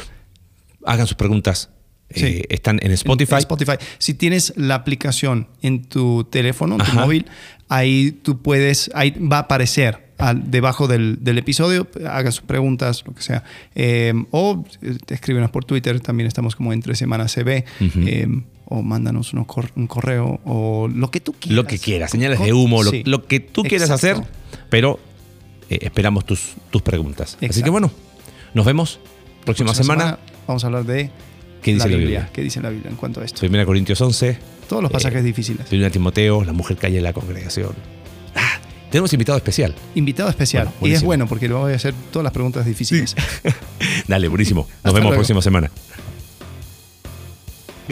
Hagan sus preguntas. Sí. Eh, están en Spotify. En Spotify. Si tienes la aplicación en tu teléfono, en tu Ajá. móvil, ahí tú puedes, ahí va a aparecer al- debajo del, del episodio, hagan sus preguntas, lo que sea. Eh, o escríbenos por Twitter, también estamos como entre semanas CB. eh, o mándanos uno cor- un correo o lo que tú quieras. Lo que quieras, señales de humo, lo, sí. lo que tú quieras Exacto. hacer, pero eh, esperamos tus, tus preguntas. Así que bueno, nos vemos próxima, semana. Vamos a hablar de ¿Qué dice la Biblia. Biblia? ¿Qué dice la Biblia en cuanto a esto? Primera Corintios 11, Todos los pasajes eh, difíciles. Primera Timoteo, la mujer cae en la congregación. Ah, tenemos invitado especial. Invitado especial. Bueno, y es bueno porque le voy a hacer todas las preguntas difíciles. Dale, buenísimo. Nos vemos luego. próxima semana.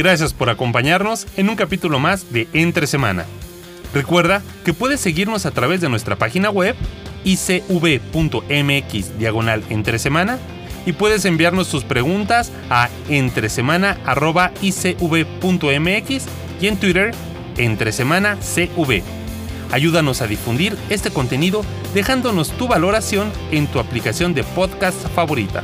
Gracias por acompañarnos en un capítulo más de Entre Semana. Recuerda que puedes seguirnos a través de nuestra página web icv.mx diagonal entre semana y puedes enviarnos tus preguntas a entresemana.icv.mx y en Twitter entresemanacv. Ayúdanos a difundir este contenido dejándonos tu valoración en tu aplicación de podcast favorita.